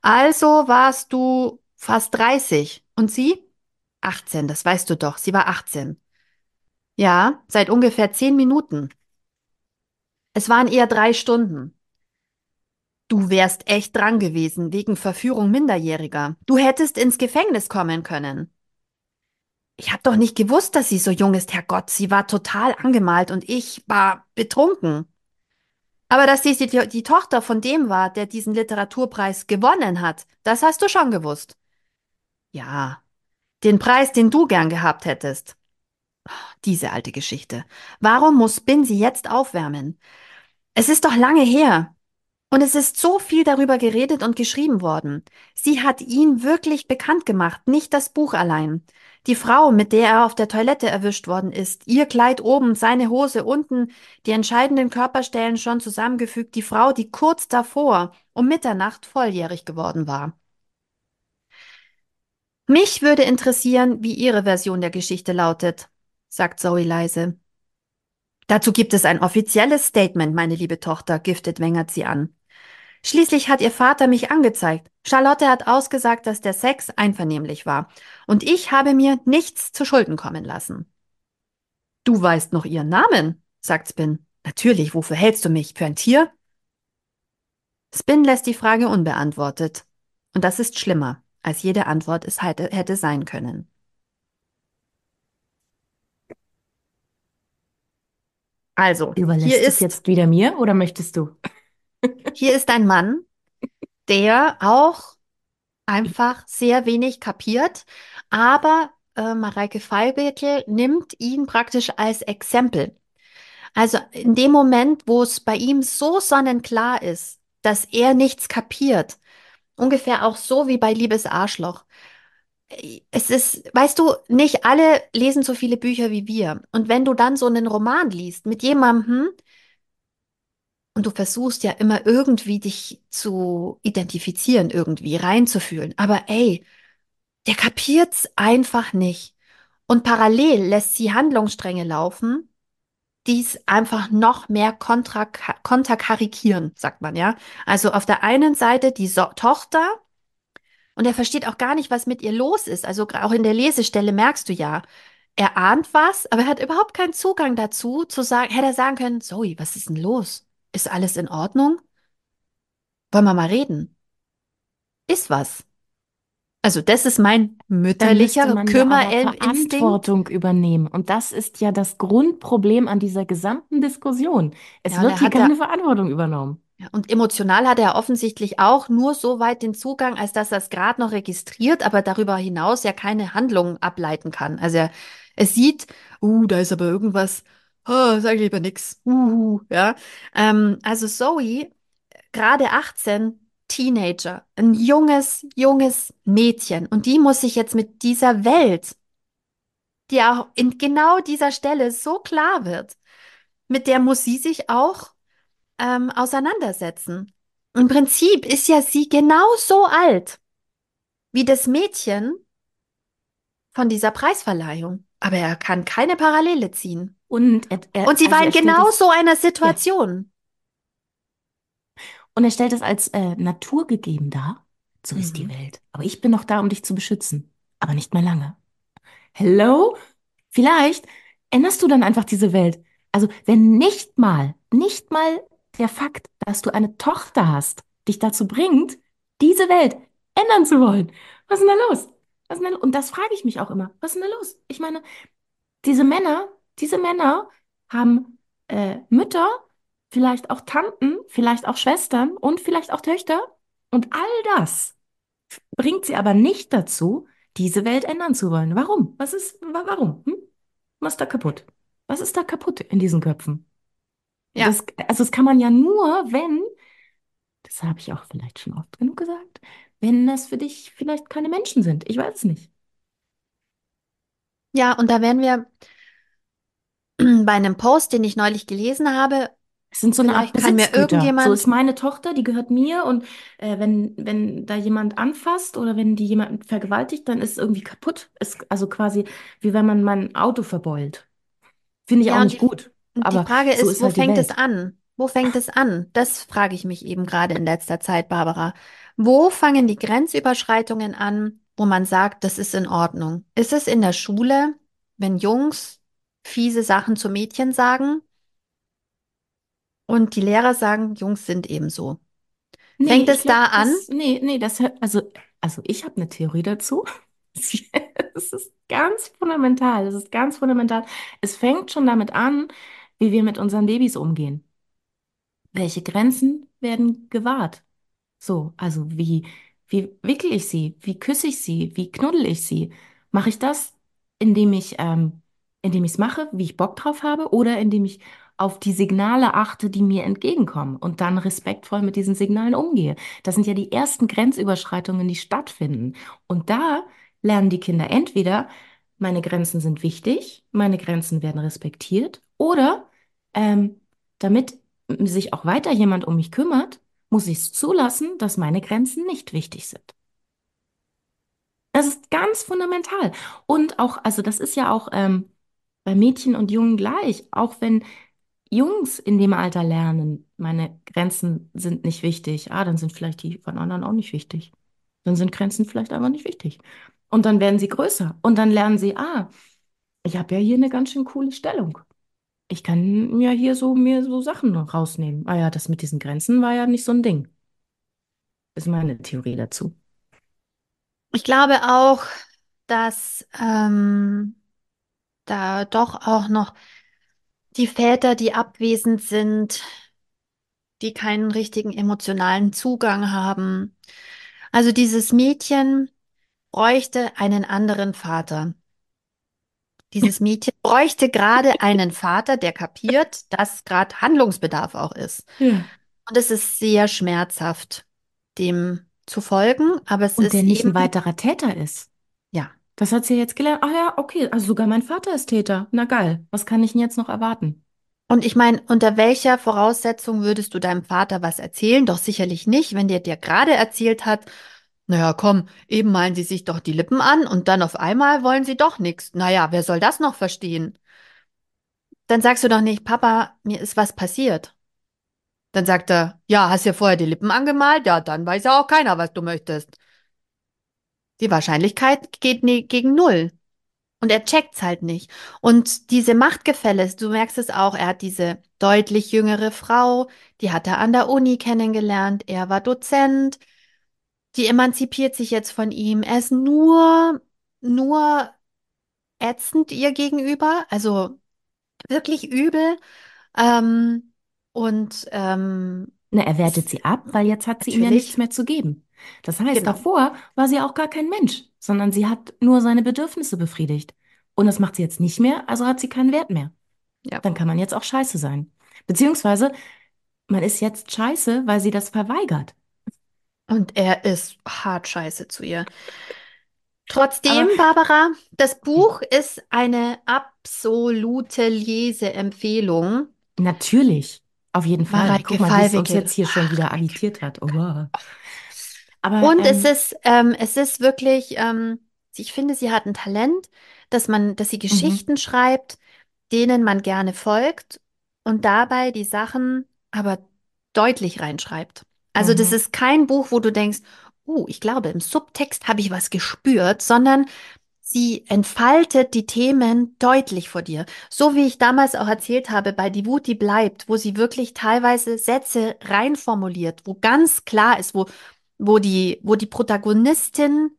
Also warst du fast 30. Und sie? 18, das weißt du doch. Sie war 18. Ja, seit ungefähr zehn Minuten. Es waren eher drei Stunden. Du wärst echt dran gewesen wegen Verführung Minderjähriger. Du hättest ins Gefängnis kommen können. Ich hab doch nicht gewusst, dass sie so jung ist, Herrgott. Sie war total angemalt und ich war betrunken. Aber dass sie die, die Tochter von dem war, der diesen Literaturpreis gewonnen hat, das hast du schon gewusst. Ja, den Preis, den du gern gehabt hättest. Diese alte Geschichte. Warum muss Bin sie jetzt aufwärmen? Es ist doch lange her. Und es ist so viel darüber geredet und geschrieben worden. Sie hat ihn wirklich bekannt gemacht, nicht das Buch allein. Die Frau, mit der er auf der Toilette erwischt worden ist, ihr Kleid oben, seine Hose unten, die entscheidenden Körperstellen schon zusammengefügt, die Frau, die kurz davor um Mitternacht volljährig geworden war. Mich würde interessieren, wie Ihre Version der Geschichte lautet sagt Zoe leise. Dazu gibt es ein offizielles Statement, meine liebe Tochter, giftet Wengert sie an. Schließlich hat ihr Vater mich angezeigt. Charlotte hat ausgesagt, dass der Sex einvernehmlich war. Und ich habe mir nichts zu Schulden kommen lassen. Du weißt noch ihren Namen, sagt Spin. Natürlich, wofür hältst du mich? Für ein Tier? Spin lässt die Frage unbeantwortet. Und das ist schlimmer, als jede Antwort es hätte sein können. Also, Überlässt hier es ist jetzt wieder mir oder möchtest du? Hier ist ein Mann, der auch einfach sehr wenig kapiert, aber äh, Mareike Feilbeckel nimmt ihn praktisch als Exempel. Also in dem Moment, wo es bei ihm so sonnenklar ist, dass er nichts kapiert, ungefähr auch so wie bei Liebes Arschloch, es ist, weißt du, nicht alle lesen so viele Bücher wie wir. Und wenn du dann so einen Roman liest mit jemandem, und du versuchst ja immer irgendwie dich zu identifizieren, irgendwie reinzufühlen. Aber ey, der kapiert's einfach nicht. Und parallel lässt sie Handlungsstränge laufen, die es einfach noch mehr konterkarikieren, sagt man, ja. Also auf der einen Seite die so Tochter, und er versteht auch gar nicht, was mit ihr los ist. Also auch in der Lesestelle merkst du ja, er ahnt was, aber er hat überhaupt keinen Zugang dazu, zu sagen, hätte er sagen können, Zoe, was ist denn los? Ist alles in Ordnung? Wollen wir mal reden? Ist was. Also das ist mein mütterlicher Kümmerinstinkt. Verantwortung übernehmen. Und das ist ja das Grundproblem an dieser gesamten Diskussion. Es Ja, wird hier keine Verantwortung übernommen. Ja, Und emotional hat er offensichtlich auch nur so weit den Zugang, als dass er es gerade noch registriert, aber darüber hinaus ja keine Handlung ableiten kann. Also er, er sieht, uh, da ist aber irgendwas, oh, sag lieber nix, uh, ja. Ähm, also Zoe, gerade 18, Teenager, ein junges, junges Mädchen und die muss sich jetzt mit dieser Welt, die auch in genau dieser Stelle so klar wird, mit der muss sie sich auch ähm, auseinandersetzen. Im Prinzip ist ja sie genauso alt wie das Mädchen von dieser Preisverleihung. Aber er kann keine Parallele ziehen. Und er, er, Und sie also war in genau so einer ja, Situation. und er stellt es als äh, naturgegeben dar. So ist die Mhm. Welt. Aber ich bin noch da, um dich zu beschützen. Aber nicht mehr lange. Hello? Vielleicht änderst du dann einfach diese Welt. Also, wenn nicht mal, nicht mal der Fakt, dass du eine Tochter hast, dich dazu bringt, diese Welt ändern zu wollen. Was ist denn da los? Was ist denn da los? Und das frage ich mich auch immer. Was ist denn da los? Ich meine, diese Männer, diese Männer haben äh, Mütter, vielleicht auch Tanten, vielleicht auch Schwestern und vielleicht auch Töchter. Und all das bringt sie aber nicht dazu, diese Welt ändern zu wollen. Warum? Was ist, wa warum? Hm? Was ist da kaputt? Was ist da kaputt in diesen Köpfen? Ja. Das, also das kann man ja nur, wenn, das habe ich auch vielleicht schon oft genug gesagt, wenn das für dich vielleicht keine Menschen sind. Ich weiß es nicht. Ja, und da wären wir bei einem Post, den ich neulich gelesen habe. Es sind so eine Art kann mir Besitzgüter. So irgendjemand, ist meine Tochter, die gehört mir und äh, wenn, wenn da jemand anfasst oder wenn die jemanden vergewaltigt, dann ist es irgendwie kaputt. Ist also quasi wie wenn man mein Auto verbeult. Finde ich auch ja, und nicht die, gut, und die aber Frage so ist, ist wo halt fängt es an? Wo fängt es an? Das frage ich mich eben gerade in letzter Zeit, Barbara. Wo fangen die Grenzüberschreitungen an, wo man sagt, das ist in Ordnung? Ist es in der Schule, wenn Jungs fiese Sachen zu Mädchen sagen und die Lehrer sagen, Jungs sind eben so? Nee, Fängt es da an? das, nee, nee, das, also, also ich habe eine Theorie dazu. Es ist ganz fundamental, es ist ganz fundamental. Es fängt schon damit an, wie wir mit unseren Babys umgehen. Welche Grenzen werden gewahrt? So, also wie, wie wickel ich sie? Wie küsse ich sie? Wie knuddel ich sie? Mache ich das, indem ich, ähm, indem ich es mache, wie ich Bock drauf habe, oder indem ich auf die Signale achte, die mir entgegenkommen und dann respektvoll mit diesen Signalen umgehe? Das sind ja die ersten Grenzüberschreitungen, die stattfinden. Und da lernen die Kinder entweder, meine Grenzen sind wichtig, meine Grenzen werden respektiert, oder ähm, damit sich auch weiter jemand um mich kümmert, muss ich es zulassen, dass meine Grenzen nicht wichtig sind. Das ist ganz fundamental. Und auch, also das ist ja auch ähm, bei Mädchen und Jungen gleich. Auch wenn Jungs in dem Alter lernen, meine Grenzen sind nicht wichtig, ah, dann sind vielleicht die von anderen auch nicht wichtig. Dann sind Grenzen vielleicht einfach nicht wichtig. Und dann werden sie größer. Und dann lernen sie, ah, ich habe ja hier eine ganz schön coole Stellung. Ich kann ja hier so mir so Sachen rausnehmen. Ah ja, das mit diesen Grenzen war ja nicht so ein Ding. Ist meine Theorie dazu. Ich glaube auch, dass ähm, da doch auch noch die Väter, die abwesend sind, die keinen richtigen emotionalen Zugang haben. Also dieses Mädchen bräuchte einen anderen Vater. Dieses Mädchen bräuchte gerade einen Vater, der kapiert, dass gerade Handlungsbedarf auch ist. Ja. Und es ist sehr schmerzhaft, dem zu folgen, aber es Und der ist nicht eben, ein weiterer Täter ist. ja. Das hat sie jetzt gelernt. Ach ja, okay, also sogar mein Vater ist Täter. Na geil, was kann ich denn jetzt noch erwarten? Und ich meine, unter welcher Voraussetzung würdest du deinem Vater was erzählen? Doch sicherlich nicht, wenn der dir gerade erzählt hat, naja, komm, eben malen sie sich doch die Lippen an und dann auf einmal wollen sie doch nichts. Naja, wer soll das noch verstehen? Dann sagst du doch nicht, Papa, mir ist was passiert. Dann sagt er, ja, hast ja vorher die Lippen angemalt? Ja, dann weiß ja auch keiner, was du möchtest. Die Wahrscheinlichkeit geht ne gegen null. Und er checkt's halt nicht. Und diese Machtgefälle, du merkst es auch, er hat diese deutlich jüngere Frau, die hat er an der Uni kennengelernt, er war Dozent, die emanzipiert sich jetzt von ihm. Er ist nur, nur ätzend ihr gegenüber, also wirklich übel. Ähm, und ähm, Na, er wertet sie ab, weil jetzt hat sie ihm ja nichts mehr zu geben. Das heißt, genau, davor war sie auch gar kein Mensch, sondern sie hat nur seine Bedürfnisse befriedigt. Und das macht sie jetzt nicht mehr, also hat sie keinen Wert mehr. ja. Dann kann man jetzt auch scheiße sein. Beziehungsweise, man ist jetzt scheiße, weil sie das verweigert. Und er ist hart scheiße zu ihr. Trotzdem, Aber Barbara, das Buch ist eine absolute Leseempfehlung. natürlich, Auf jeden Fall. Mareike Guck mal, wie es uns Fallwickel. jetzt hier schon wieder agitiert hat. Oh, wow. Aber Und es ähm, ist, ähm, es ist wirklich, ähm, ich finde, sie hat ein Talent, dass man, dass sie mhm, Geschichten schreibt, denen man gerne folgt und dabei die Sachen aber deutlich reinschreibt. Also das mhm, ist kein Buch, wo du denkst, uh, ich glaube, im Subtext habe ich was gespürt, sondern sie entfaltet die Themen deutlich vor dir. So wie ich damals auch erzählt habe bei Die Wut, die bleibt, wo sie wirklich teilweise Sätze reinformuliert, wo ganz klar ist, wo wo die, wo die Protagonistin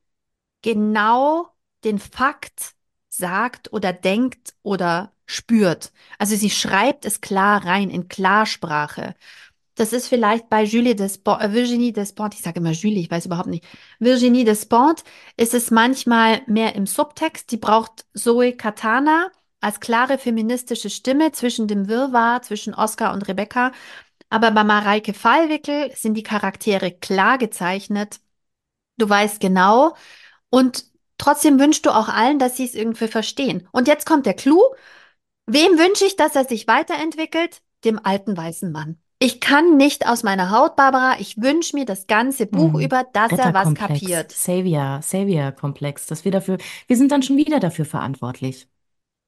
genau den Fakt sagt oder denkt oder spürt. Also sie schreibt es klar rein in Klarsprache. Das ist vielleicht bei Julie Despont, äh, Virginie Despont, ich sage immer Julie, ich weiß überhaupt nicht. Virginie Despont ist es manchmal mehr im Subtext. Die braucht Zoe Katana als klare feministische Stimme zwischen dem Wirrwarr zwischen Oscar und Rebecca. Aber bei Mareike Fallwickel sind die Charaktere klar gezeichnet. Du weißt genau. Und trotzdem wünschst du auch allen, dass sie es irgendwie verstehen. Und jetzt kommt der Clou. Wem wünsche ich, dass er sich weiterentwickelt? Dem alten weißen Mann. Ich kann nicht aus meiner Haut, Barbara. Ich wünsche mir das ganze Buch mhm. über, dass er was kapiert. Savior, Savior-Komplex, dass wir dafür, wir sind dann schon wieder dafür verantwortlich.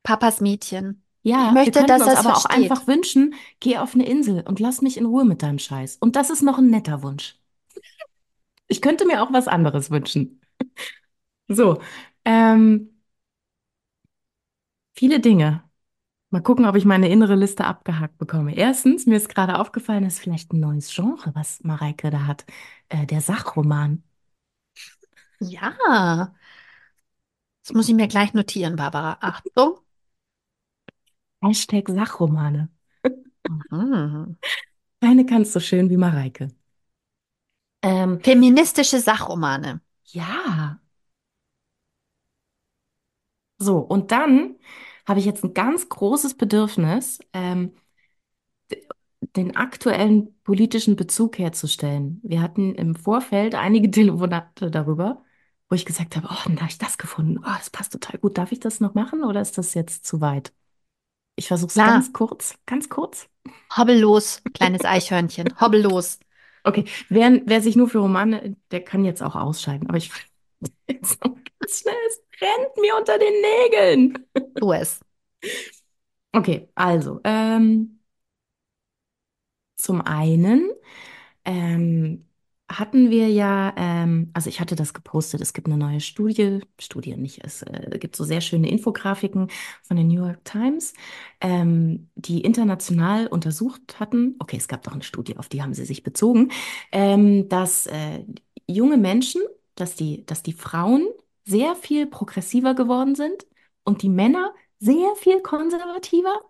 Papas Mädchen. Ich Ja, wir möchte, könnten dass uns aber auch versteht. einfach wünschen, geh auf eine Insel und lass mich in Ruhe mit deinem Scheiß. Und das ist noch ein netter Wunsch. Ich könnte mir auch was anderes wünschen. So, ähm, viele Dinge. Mal gucken, ob ich meine innere Liste abgehakt bekomme. Erstens, mir ist gerade aufgefallen, ist vielleicht ein neues Genre, was Mareike da hat. Äh, der Sachroman. Ja, das muss ich mir gleich notieren, Barbara. Achtung. Hashtag Sachromane. Mhm. Keine kannst so schön wie Mareike. Ähm, Feministische Sachromane. ja, so, und dann habe ich jetzt ein ganz großes Bedürfnis, ähm, den aktuellen politischen Bezug herzustellen. Wir hatten im Vorfeld einige Telefonate darüber, wo ich gesagt habe, oh, dann habe ich das gefunden. Oh, das passt total gut. Darf ich das noch machen oder ist das jetzt zu weit? Ich versuche es ganz kurz, ganz kurz. hobbel los, kleines Eichhörnchen, hobbel los. Okay, wer, wer sich nur für Romane, der kann jetzt auch ausscheiden. Aber ich ganz schnell, es brennt mir unter den Nägeln. Tu es. Okay, also, ähm, zum einen ähm, hatten wir ja, ähm, also ich hatte das gepostet, es gibt eine neue Studie, Studie nicht, es äh, gibt so sehr schöne Infografiken von der New York Times, ähm, die international untersucht hatten, okay, es gab doch eine Studie, auf die haben sie sich bezogen, ähm, dass äh, junge Menschen, dass die, dass die Frauen sehr viel progressiver geworden sind und die Männer sehr viel konservativer.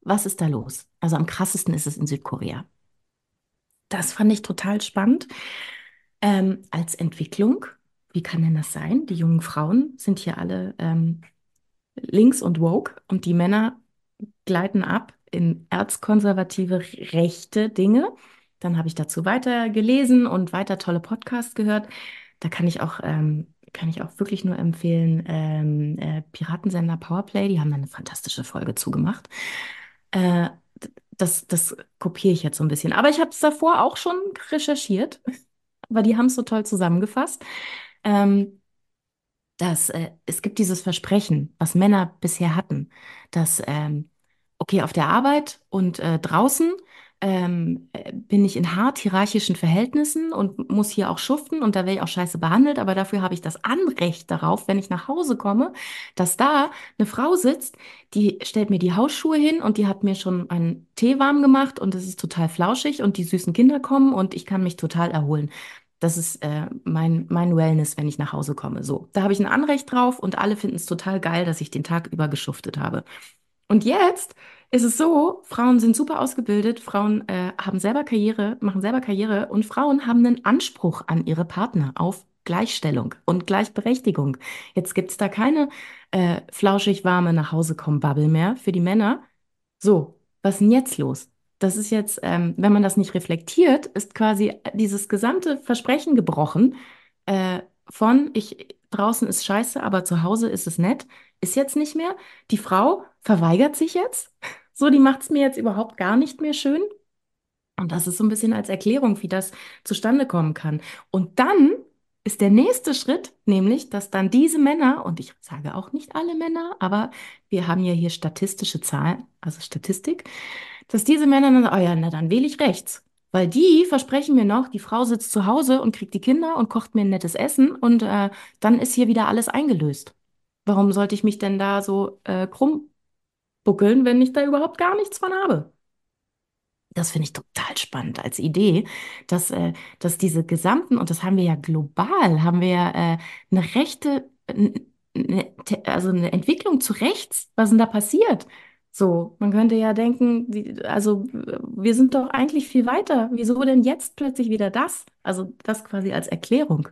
Was ist da los? Also am krassesten ist es in Südkorea. Das fand ich total spannend. Ähm, als Entwicklung, wie kann denn das sein? Die jungen Frauen sind hier alle ähm, links und woke und die Männer gleiten ab in erzkonservative rechte Dinge. Dann habe ich dazu weiter gelesen und weiter tolle Podcasts gehört. Da kann ich auch, ähm, kann ich auch wirklich nur empfehlen, ähm, äh, Piratensender Powerplay, die haben eine fantastische Folge zugemacht. Äh, das, das kopiere ich jetzt so ein bisschen. Aber ich habe es davor auch schon recherchiert, aber die haben es so toll zusammengefasst. Ähm, dass äh, es gibt dieses Versprechen, was Männer bisher hatten, dass ähm, okay, auf der Arbeit und äh, draußen ähm, äh, bin ich in hart hierarchischen Verhältnissen und muss hier auch schuften und da werde ich auch scheiße behandelt, aber dafür habe ich das Anrecht darauf, wenn ich nach Hause komme, dass da eine Frau sitzt, die stellt mir die Hausschuhe hin und die hat mir schon einen Tee warm gemacht und es ist total flauschig und die süßen Kinder kommen und ich kann mich total erholen. Das ist äh, mein, mein Wellness, wenn ich nach Hause komme. So, da habe ich ein Anrecht drauf und alle finden es total geil, dass ich den Tag über geschuftet habe. Und jetzt ist es so, Frauen sind super ausgebildet, Frauen äh, haben selber Karriere, machen selber Karriere und Frauen haben einen Anspruch an ihre Partner auf Gleichstellung und Gleichberechtigung. Jetzt gibt es da keine äh, flauschig warme nach Hause kommen Bubble mehr für die Männer. So, was ist denn jetzt los? Das ist jetzt, ähm, wenn man das nicht reflektiert, ist quasi dieses gesamte Versprechen gebrochen äh, von ich draußen ist scheiße, aber zu Hause ist es nett, ist jetzt nicht mehr. Die Frau verweigert sich jetzt. So, die macht es mir jetzt überhaupt gar nicht mehr schön. Und das ist so ein bisschen als Erklärung, wie das zustande kommen kann. Und dann ist der nächste Schritt, nämlich, dass dann diese Männer, und ich sage auch nicht alle Männer, aber wir haben ja hier statistische Zahlen, also Statistik, dass diese Männer dann, oh ja, na dann wähle ich rechts. Weil die versprechen mir noch, die Frau sitzt zu Hause und kriegt die Kinder und kocht mir ein nettes Essen und äh, dann ist hier wieder alles eingelöst. Warum sollte ich mich denn da so äh, krumm buckeln, wenn ich da überhaupt gar nichts von habe? Das finde ich total spannend als Idee, dass, äh, dass diese gesamten, und das haben wir ja global, haben wir ja äh, eine rechte, ne, te- also eine Entwicklung zu rechts. Was denn da passiert? So, man könnte ja denken, die, also wir sind doch eigentlich viel weiter. Wieso denn jetzt plötzlich wieder das? Also das quasi als Erklärung,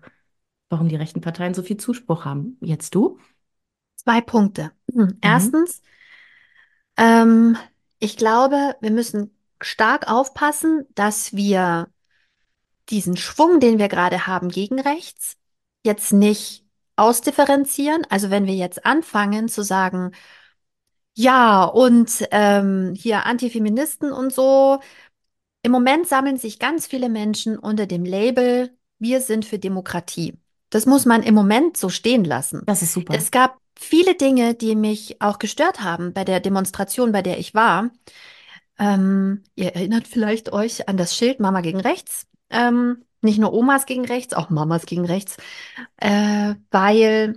warum die rechten Parteien so viel Zuspruch haben. Jetzt du? Zwei Punkte. Hm, Mhm. Erstens, ähm, ich glaube, wir müssen stark aufpassen, dass wir diesen Schwung, den wir gerade haben gegen rechts, jetzt nicht ausdifferenzieren. Also wenn wir jetzt anfangen zu sagen, ja, und ähm, hier Antifeministen und so, im Moment sammeln sich ganz viele Menschen unter dem Label, wir sind für Demokratie. Das muss man im Moment so stehen lassen. Das ist super. Es gab viele Dinge, die mich auch gestört haben bei der Demonstration, bei der ich war. Ähm, ihr erinnert vielleicht euch an das Schild Mama gegen rechts. Ähm, nicht nur Omas gegen rechts, auch Mamas gegen rechts, äh, weil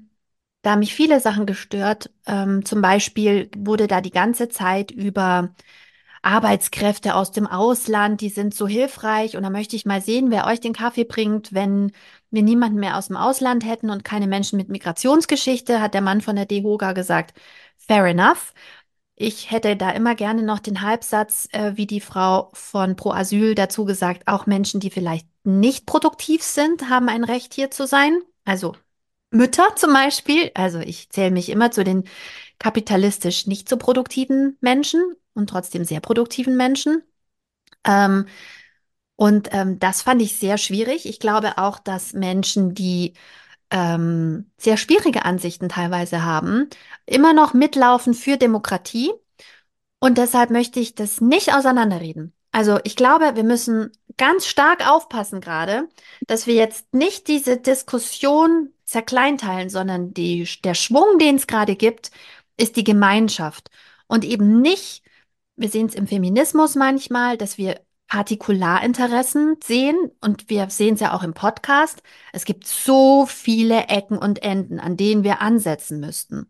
da haben mich viele Sachen gestört. Ähm, zum Beispiel wurde da die ganze Zeit über Arbeitskräfte aus dem Ausland, die sind so hilfreich. Und da möchte ich mal sehen, wer euch den Kaffee bringt, wenn wir niemanden mehr aus dem Ausland hätten und keine Menschen mit Migrationsgeschichte, hat der Mann von der DEHOGA gesagt. Fair enough. Ich hätte da immer gerne noch den Halbsatz, äh, wie die Frau von Pro Asyl dazu gesagt, auch Menschen, die vielleicht nicht produktiv sind, haben ein Recht hier zu sein. Also Mütter zum Beispiel. Also ich zähle mich immer zu den kapitalistisch nicht so produktiven Menschen und trotzdem sehr produktiven Menschen. Ähm, und ähm, das fand ich sehr schwierig. Ich glaube auch, dass Menschen, die ähm, sehr schwierige Ansichten teilweise haben, immer noch mitlaufen für Demokratie und deshalb möchte ich das nicht auseinanderreden. Also ich glaube, wir müssen ganz stark aufpassen gerade, dass wir jetzt nicht diese Diskussion zerkleinteilen, sondern die, der Schwung, den es gerade gibt, ist die Gemeinschaft. Und eben nicht, wir sehen es im Feminismus manchmal, dass wir Partikularinteressen sehen und wir sehen es ja auch im Podcast. Es gibt so viele Ecken und Enden, an denen wir ansetzen müssten.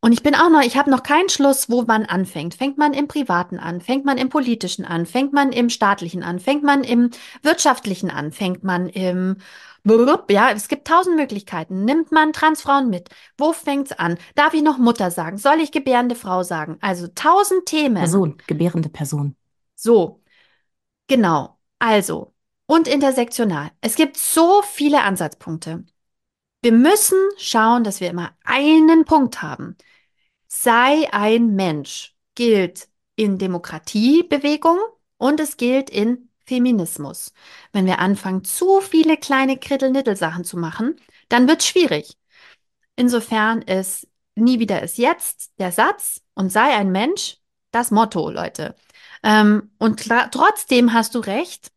Und ich bin auch noch, ich habe noch keinen Schluss, wo man anfängt. Fängt man im Privaten an? Fängt man im Politischen an? Fängt man im Staatlichen an? Fängt man im Wirtschaftlichen an? Fängt man im? Ja, es gibt tausend Möglichkeiten. Nimmt man Transfrauen mit? Wo fängt's an? Darf ich noch Mutter sagen? Soll ich gebärende Frau sagen? Also tausend Themen. Person, gebärende Person. So, genau. Also, und intersektional. Es gibt so viele Ansatzpunkte. Wir müssen schauen, dass wir immer einen Punkt haben. Sei ein Mensch gilt in Demokratiebewegung und es gilt in Feminismus. Wenn wir anfangen, zu viele kleine Krittel-Nittel-Sachen zu machen, dann wird es schwierig. Insofern ist nie wieder ist jetzt der Satz und sei ein Mensch das Motto, Leute. Ähm, und trotzdem hast du recht,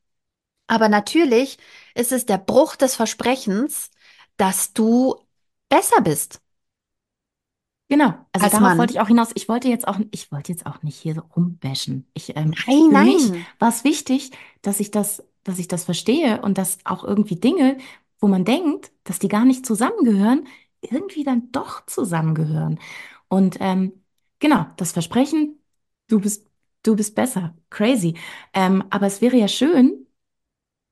aber natürlich ist es der Bruch des Versprechens, dass du besser bist Genau, also als darauf wollte Mann. ich auch hinaus. Ich wollte jetzt auch, ich wollte jetzt auch nicht hier so rumbashen. Ich, ähm, Nein, für mich nein. war es wichtig, dass ich das, dass ich das verstehe und dass auch irgendwie Dinge, wo man denkt, dass die gar nicht zusammengehören, irgendwie dann doch zusammengehören. Und ähm, genau, das Versprechen, du bist, du bist besser, crazy. Ähm, aber es wäre ja schön,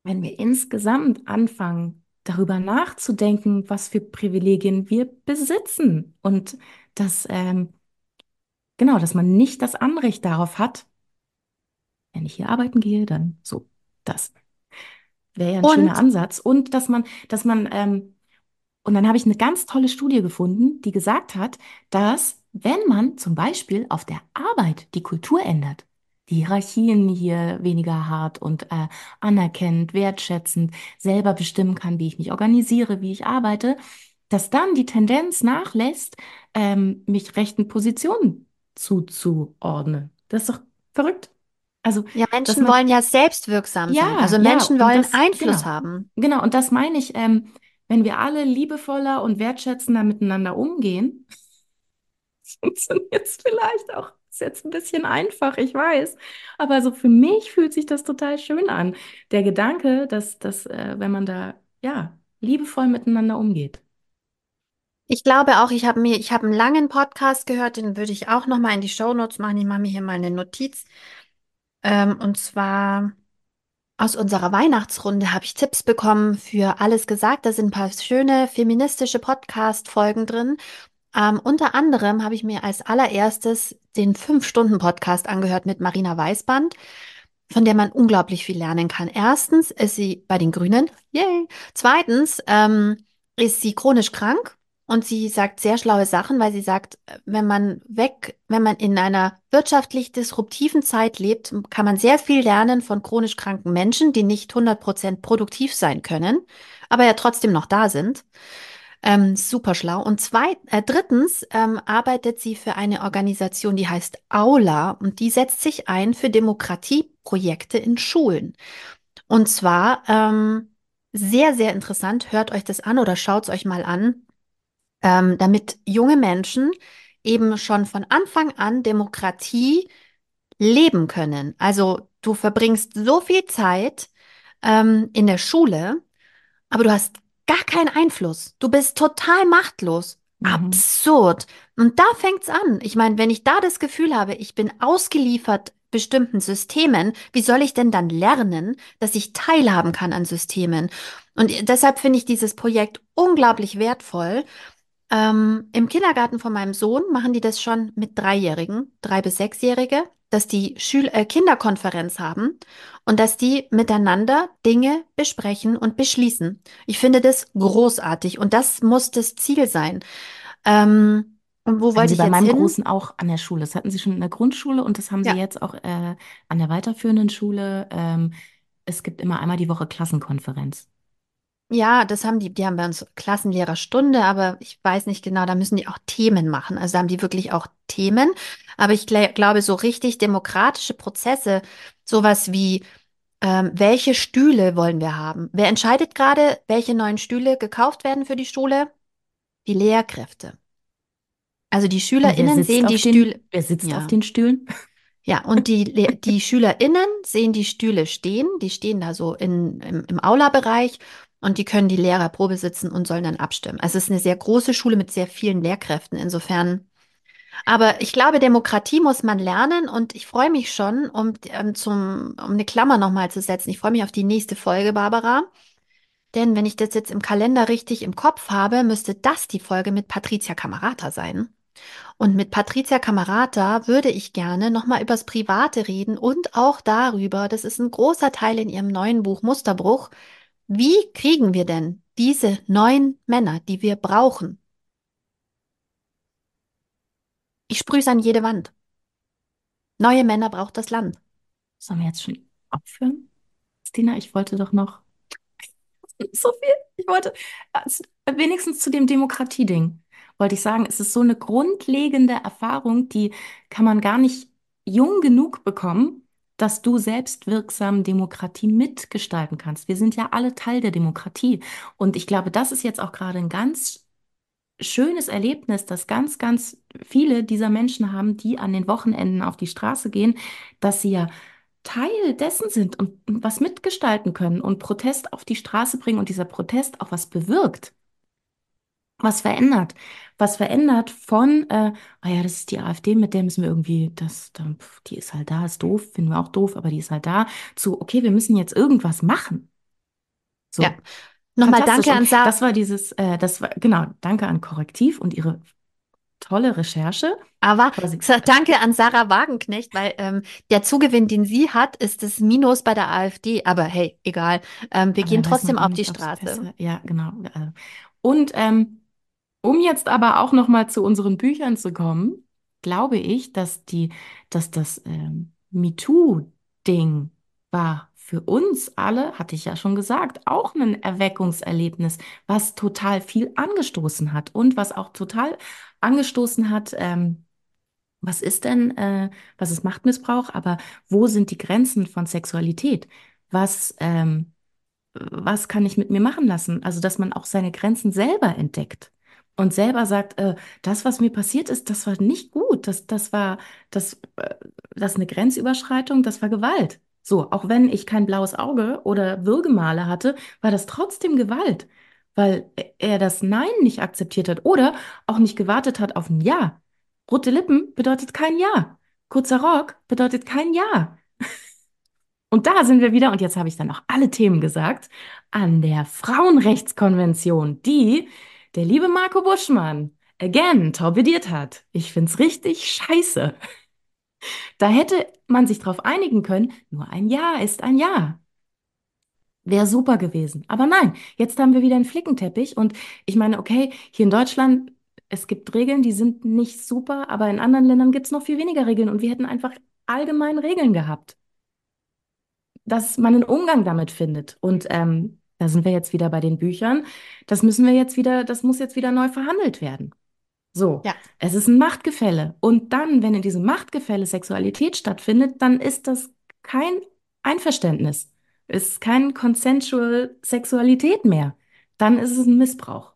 wenn wir insgesamt anfangen, darüber nachzudenken, was für Privilegien wir besitzen. Und dass, ähm, genau, dass man nicht das Anrecht darauf hat, wenn ich hier arbeiten gehe, dann so, das wäre ja ein schöner Und Ansatz. Und dass man, dass man, ähm, und dann habe ich eine ganz tolle Studie gefunden, die gesagt hat, dass wenn man zum Beispiel auf der Arbeit die Kultur ändert, die Hierarchien hier weniger hart und äh, anerkennend, wertschätzend, selber bestimmen kann, wie ich mich organisiere, wie ich arbeite, dass dann die Tendenz nachlässt, ähm, mich rechten Positionen zuzuordnen. Das ist doch verrückt. Also, Ja, Menschen man, wollen ja selbstwirksam sein. ja, Also ja, Menschen und wollen das, Einfluss genau, haben. genau, und das meine ich, ähm, wenn wir alle liebevoller und wertschätzender miteinander umgehen, funktioniert es vielleicht auch. Ist jetzt ein bisschen einfach, ich weiß. Aber so für mich fühlt sich das total schön an. Der Gedanke, dass, dass äh, wenn man da, ja, liebevoll miteinander umgeht. Ich glaube auch, ich habe mir, ich habe einen langen Podcast gehört, den würde ich auch noch mal in die Shownotes machen. Ich mache mir hier mal eine Notiz. Ähm, und zwar aus unserer Weihnachtsrunde habe ich Tipps bekommen für alles gesagt. Da sind ein paar schöne feministische Podcast-Folgen drin. Ähm, unter anderem habe ich mir als allererstes den Fünf-Stunden-Podcast angehört mit Marina Weißband, von der man unglaublich viel lernen kann. Erstens ist sie bei den Grünen, yay. Zweitens ähm, ist sie chronisch krank und sie sagt sehr schlaue Sachen, weil sie sagt, wenn man weg, wenn man in einer wirtschaftlich disruptiven Zeit lebt, kann man sehr viel lernen von chronisch kranken Menschen, die nicht 100% produktiv sein können, aber ja trotzdem noch da sind. Ähm, super schlau. Und zweit, äh, drittens ähm, arbeitet sie für eine Organisation, die heißt Aula und die setzt sich ein für Demokratieprojekte in Schulen. Und zwar ähm, sehr, sehr interessant. Hört euch das an oder schaut es euch mal an, ähm, damit junge Menschen eben schon von Anfang an Demokratie leben können. Also du verbringst so viel Zeit ähm, in der Schule aber du hast gar keinen Einfluss. Du bist total machtlos. Mhm. Absurd. Und da fängt's an. Ich meine, wenn ich da das Gefühl habe, ich bin ausgeliefert bestimmten Systemen, wie soll ich denn dann lernen, dass ich teilhaben kann an Systemen? Und deshalb finde ich dieses Projekt unglaublich wertvoll. Ähm, im Kindergarten von meinem Sohn machen die das schon mit Dreijährigen, drei bis sechsjährige, dass die Schül äh, Kinderkonferenz haben und dass die miteinander Dinge besprechen und beschließen. Ich finde das großartig und das muss das Ziel sein. Ähm, und wo Haben wollte Sie ich bei jetzt meinem hin? Großen auch an der Schule. Das hatten Sie schon in der Grundschule und das haben Sie Ja, jetzt auch äh, an der weiterführenden Schule. Ähm, es gibt immer einmal die Woche Klassenkonferenz. Ja, das haben die, die haben bei uns Klassenlehrerstunde, aber ich weiß nicht genau, da müssen die auch Themen machen. Also da haben die wirklich auch Themen. Aber ich gl glaube, so richtig demokratische Prozesse, sowas wie Ähm, welche Stühle wollen wir haben? Wer entscheidet gerade, welche neuen Stühle gekauft werden für die Schule? Die Lehrkräfte. Also die Und wer SchülerInnen sitzt sehen die auf den, Stühle. wer sitzt auf Ja, den Stühlen? ja. Und die, Le- die SchülerInnen sehen die Stühle stehen. Die stehen da so in, im, im Aula-Bereich und die können die Lehrer Probe sitzen und sollen dann abstimmen. Also es ist eine sehr große Schule mit sehr vielen Lehrkräften. Insofern. Aber ich glaube, Demokratie muss man lernen und ich freue mich schon, um, ähm, zum, um eine Klammer nochmal zu setzen. Ich freue mich auf die nächste Folge, Barbara. Denn wenn ich das jetzt im Kalender richtig im Kopf habe, müsste das die Folge mit Patricia Camerata sein. Und mit Patricia Camerata würde ich gerne nochmal übers Private reden und auch darüber, das ist ein großer Teil in ihrem neuen Buch Musterbruch, wie kriegen wir denn diese neuen Männer, die wir brauchen? Ich sprühe an jede Wand. Neue Männer braucht das Land. Sollen wir jetzt schon aufhören? Stina, ich wollte doch noch so viel. Ich wollte also, wenigstens zu dem Demokratieding wollte ich sagen, es ist so eine grundlegende Erfahrung, die kann man gar nicht jung genug bekommen, dass du selbstwirksam Demokratie mitgestalten kannst. Wir sind ja alle Teil der Demokratie. Und ich glaube, das ist jetzt auch gerade ein ganz schönes Erlebnis, das ganz, ganz viele dieser Menschen haben, die an den Wochenenden auf die Straße gehen, dass sie ja Teil dessen sind und was mitgestalten können und Protest auf die Straße bringen und dieser Protest auch was bewirkt, was verändert. Was verändert von, äh, ah ja, das ist die AfD, mit der müssen wir irgendwie, das, pf, die ist halt da, ist doof, finden wir auch doof, aber die ist halt da, zu, okay, wir müssen jetzt irgendwas machen. Ja. So, Nochmal fantastisch. danke an Sarah. das war dieses, äh, das war, genau, danke an Korrektiv und ihre tolle Recherche. Aber danke an Sarah Wagenknecht, weil ähm, der Zugewinn, den sie hat, ist das Minus bei der AfD. Aber hey, egal. Ähm, wir aber gehen trotzdem auf die Straße. ja, genau. äh. Und ähm, um jetzt aber auch noch mal zu unseren Büchern zu kommen, glaube ich, dass die, dass das ähm, MeToo-Ding war für uns alle, hatte ich ja schon gesagt, auch ein Erweckungserlebnis, was total viel angestoßen hat und was auch total angestoßen hat, ähm, Was ist denn, äh, was ist Machtmissbrauch, aber wo sind die Grenzen von Sexualität? Was, ähm, was kann ich mit mir machen lassen? Also, dass man auch seine Grenzen selber entdeckt und selber sagt, äh, das, was mir passiert ist, das war nicht gut, das, das war, das, äh, das ist eine Grenzüberschreitung, das war Gewalt. So, auch wenn ich kein blaues Auge oder Würgemale hatte, war das trotzdem Gewalt, weil er das Nein nicht akzeptiert hat oder auch nicht gewartet hat auf ein Ja. Rote Lippen bedeutet kein Ja. Kurzer Rock bedeutet kein Ja. Und da sind wir wieder, und jetzt habe ich dann auch alle Themen gesagt, an der Frauenrechtskonvention, die der liebe Marco Buschmann again torpediert hat. Ich finde es richtig scheiße. Da hätte man sich darauf einigen können, nur ein Ja ist ein Ja. Wäre super gewesen. Aber nein, jetzt haben wir wieder einen Flickenteppich. Und ich meine, okay, hier in Deutschland, es gibt Regeln, die sind nicht super, aber in anderen Ländern gibt es noch viel weniger Regeln. Und wir hätten einfach allgemein Regeln gehabt dass man einen Umgang damit findet. Und ähm, da sind wir jetzt wieder bei den Büchern. Das müssen wir jetzt wieder, das muss jetzt wieder neu verhandelt werden. So, Ja. es ist ein Machtgefälle. Und dann, wenn in diesem Machtgefälle Sexualität stattfindet, dann ist das kein Einverständnis. Ist kein consensual Sexualität mehr. Dann ist es ein Missbrauch.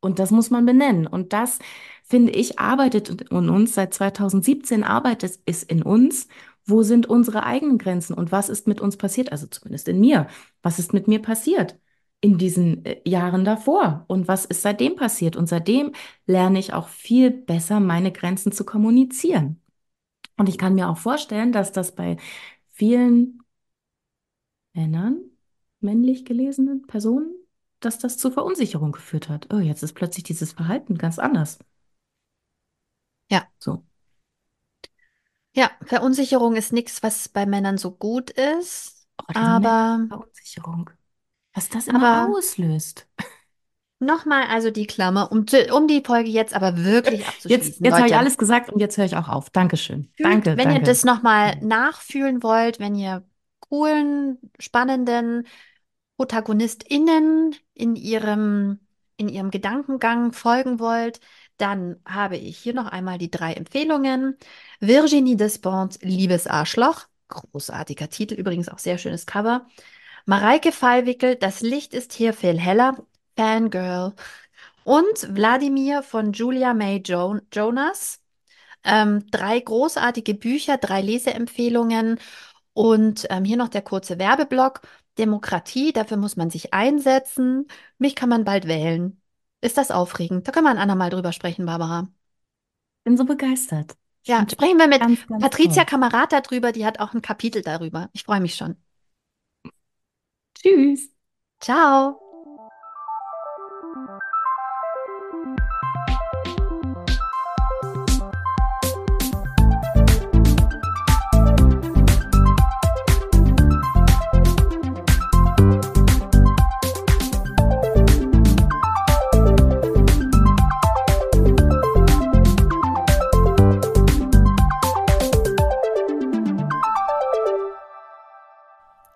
Und das muss man benennen. Und das, finde ich, arbeitet in uns seit 2017, arbeitet es in uns. Wo sind unsere eigenen Grenzen und was ist mit uns passiert? Also zumindest in mir. Was ist mit mir passiert in diesen äh, Jahren davor? Und was ist seitdem passiert? Und seitdem lerne ich auch viel besser, meine Grenzen zu kommunizieren. Und ich kann mir auch vorstellen, dass das bei vielen Männern, männlich gelesenen Personen, dass das zu Verunsicherung geführt hat. Oh, jetzt ist plötzlich dieses Verhalten ganz anders. Ja. So. Ja, Verunsicherung ist nichts, was bei Männern so gut ist, Oh, diese aber Verunsicherung. Was das immer Aber auslöst. nochmal also die Klammer, um, zu, um die Folge jetzt aber wirklich Jetzt, abzuschließen, jetzt habe ich Leute. alles gesagt und jetzt höre ich auch auf. Dankeschön. Fühlt, Danke, wenn ihr danke. das nochmal nachfühlen wollt, wenn ihr coolen, spannenden ProtagonistInnen in ihrem, in ihrem Gedankengang folgen wollt, dann habe ich hier noch einmal die drei Empfehlungen. Virginie Despentes, Liebes Arschloch. Großartiger Titel, übrigens auch sehr schönes Cover. Mareike Fallwickel, Das Licht ist hier viel heller. Fangirl. Und Wladimir von Julia May jo Jonas. Ähm, drei großartige Bücher, drei Leseempfehlungen und ähm, hier noch der kurze Werbeblock. Demokratie, dafür muss man sich einsetzen. Mich kann man bald wählen. Ist das aufregend? Da können wir ein andermal drüber sprechen, Barbara. bin so begeistert. Ich Ja, sprechen wir mit ganz, ganz Patricia toll. Kamerata drüber, die hat auch ein Kapitel darüber. Ich freue mich schon. Tschüss. Ciao.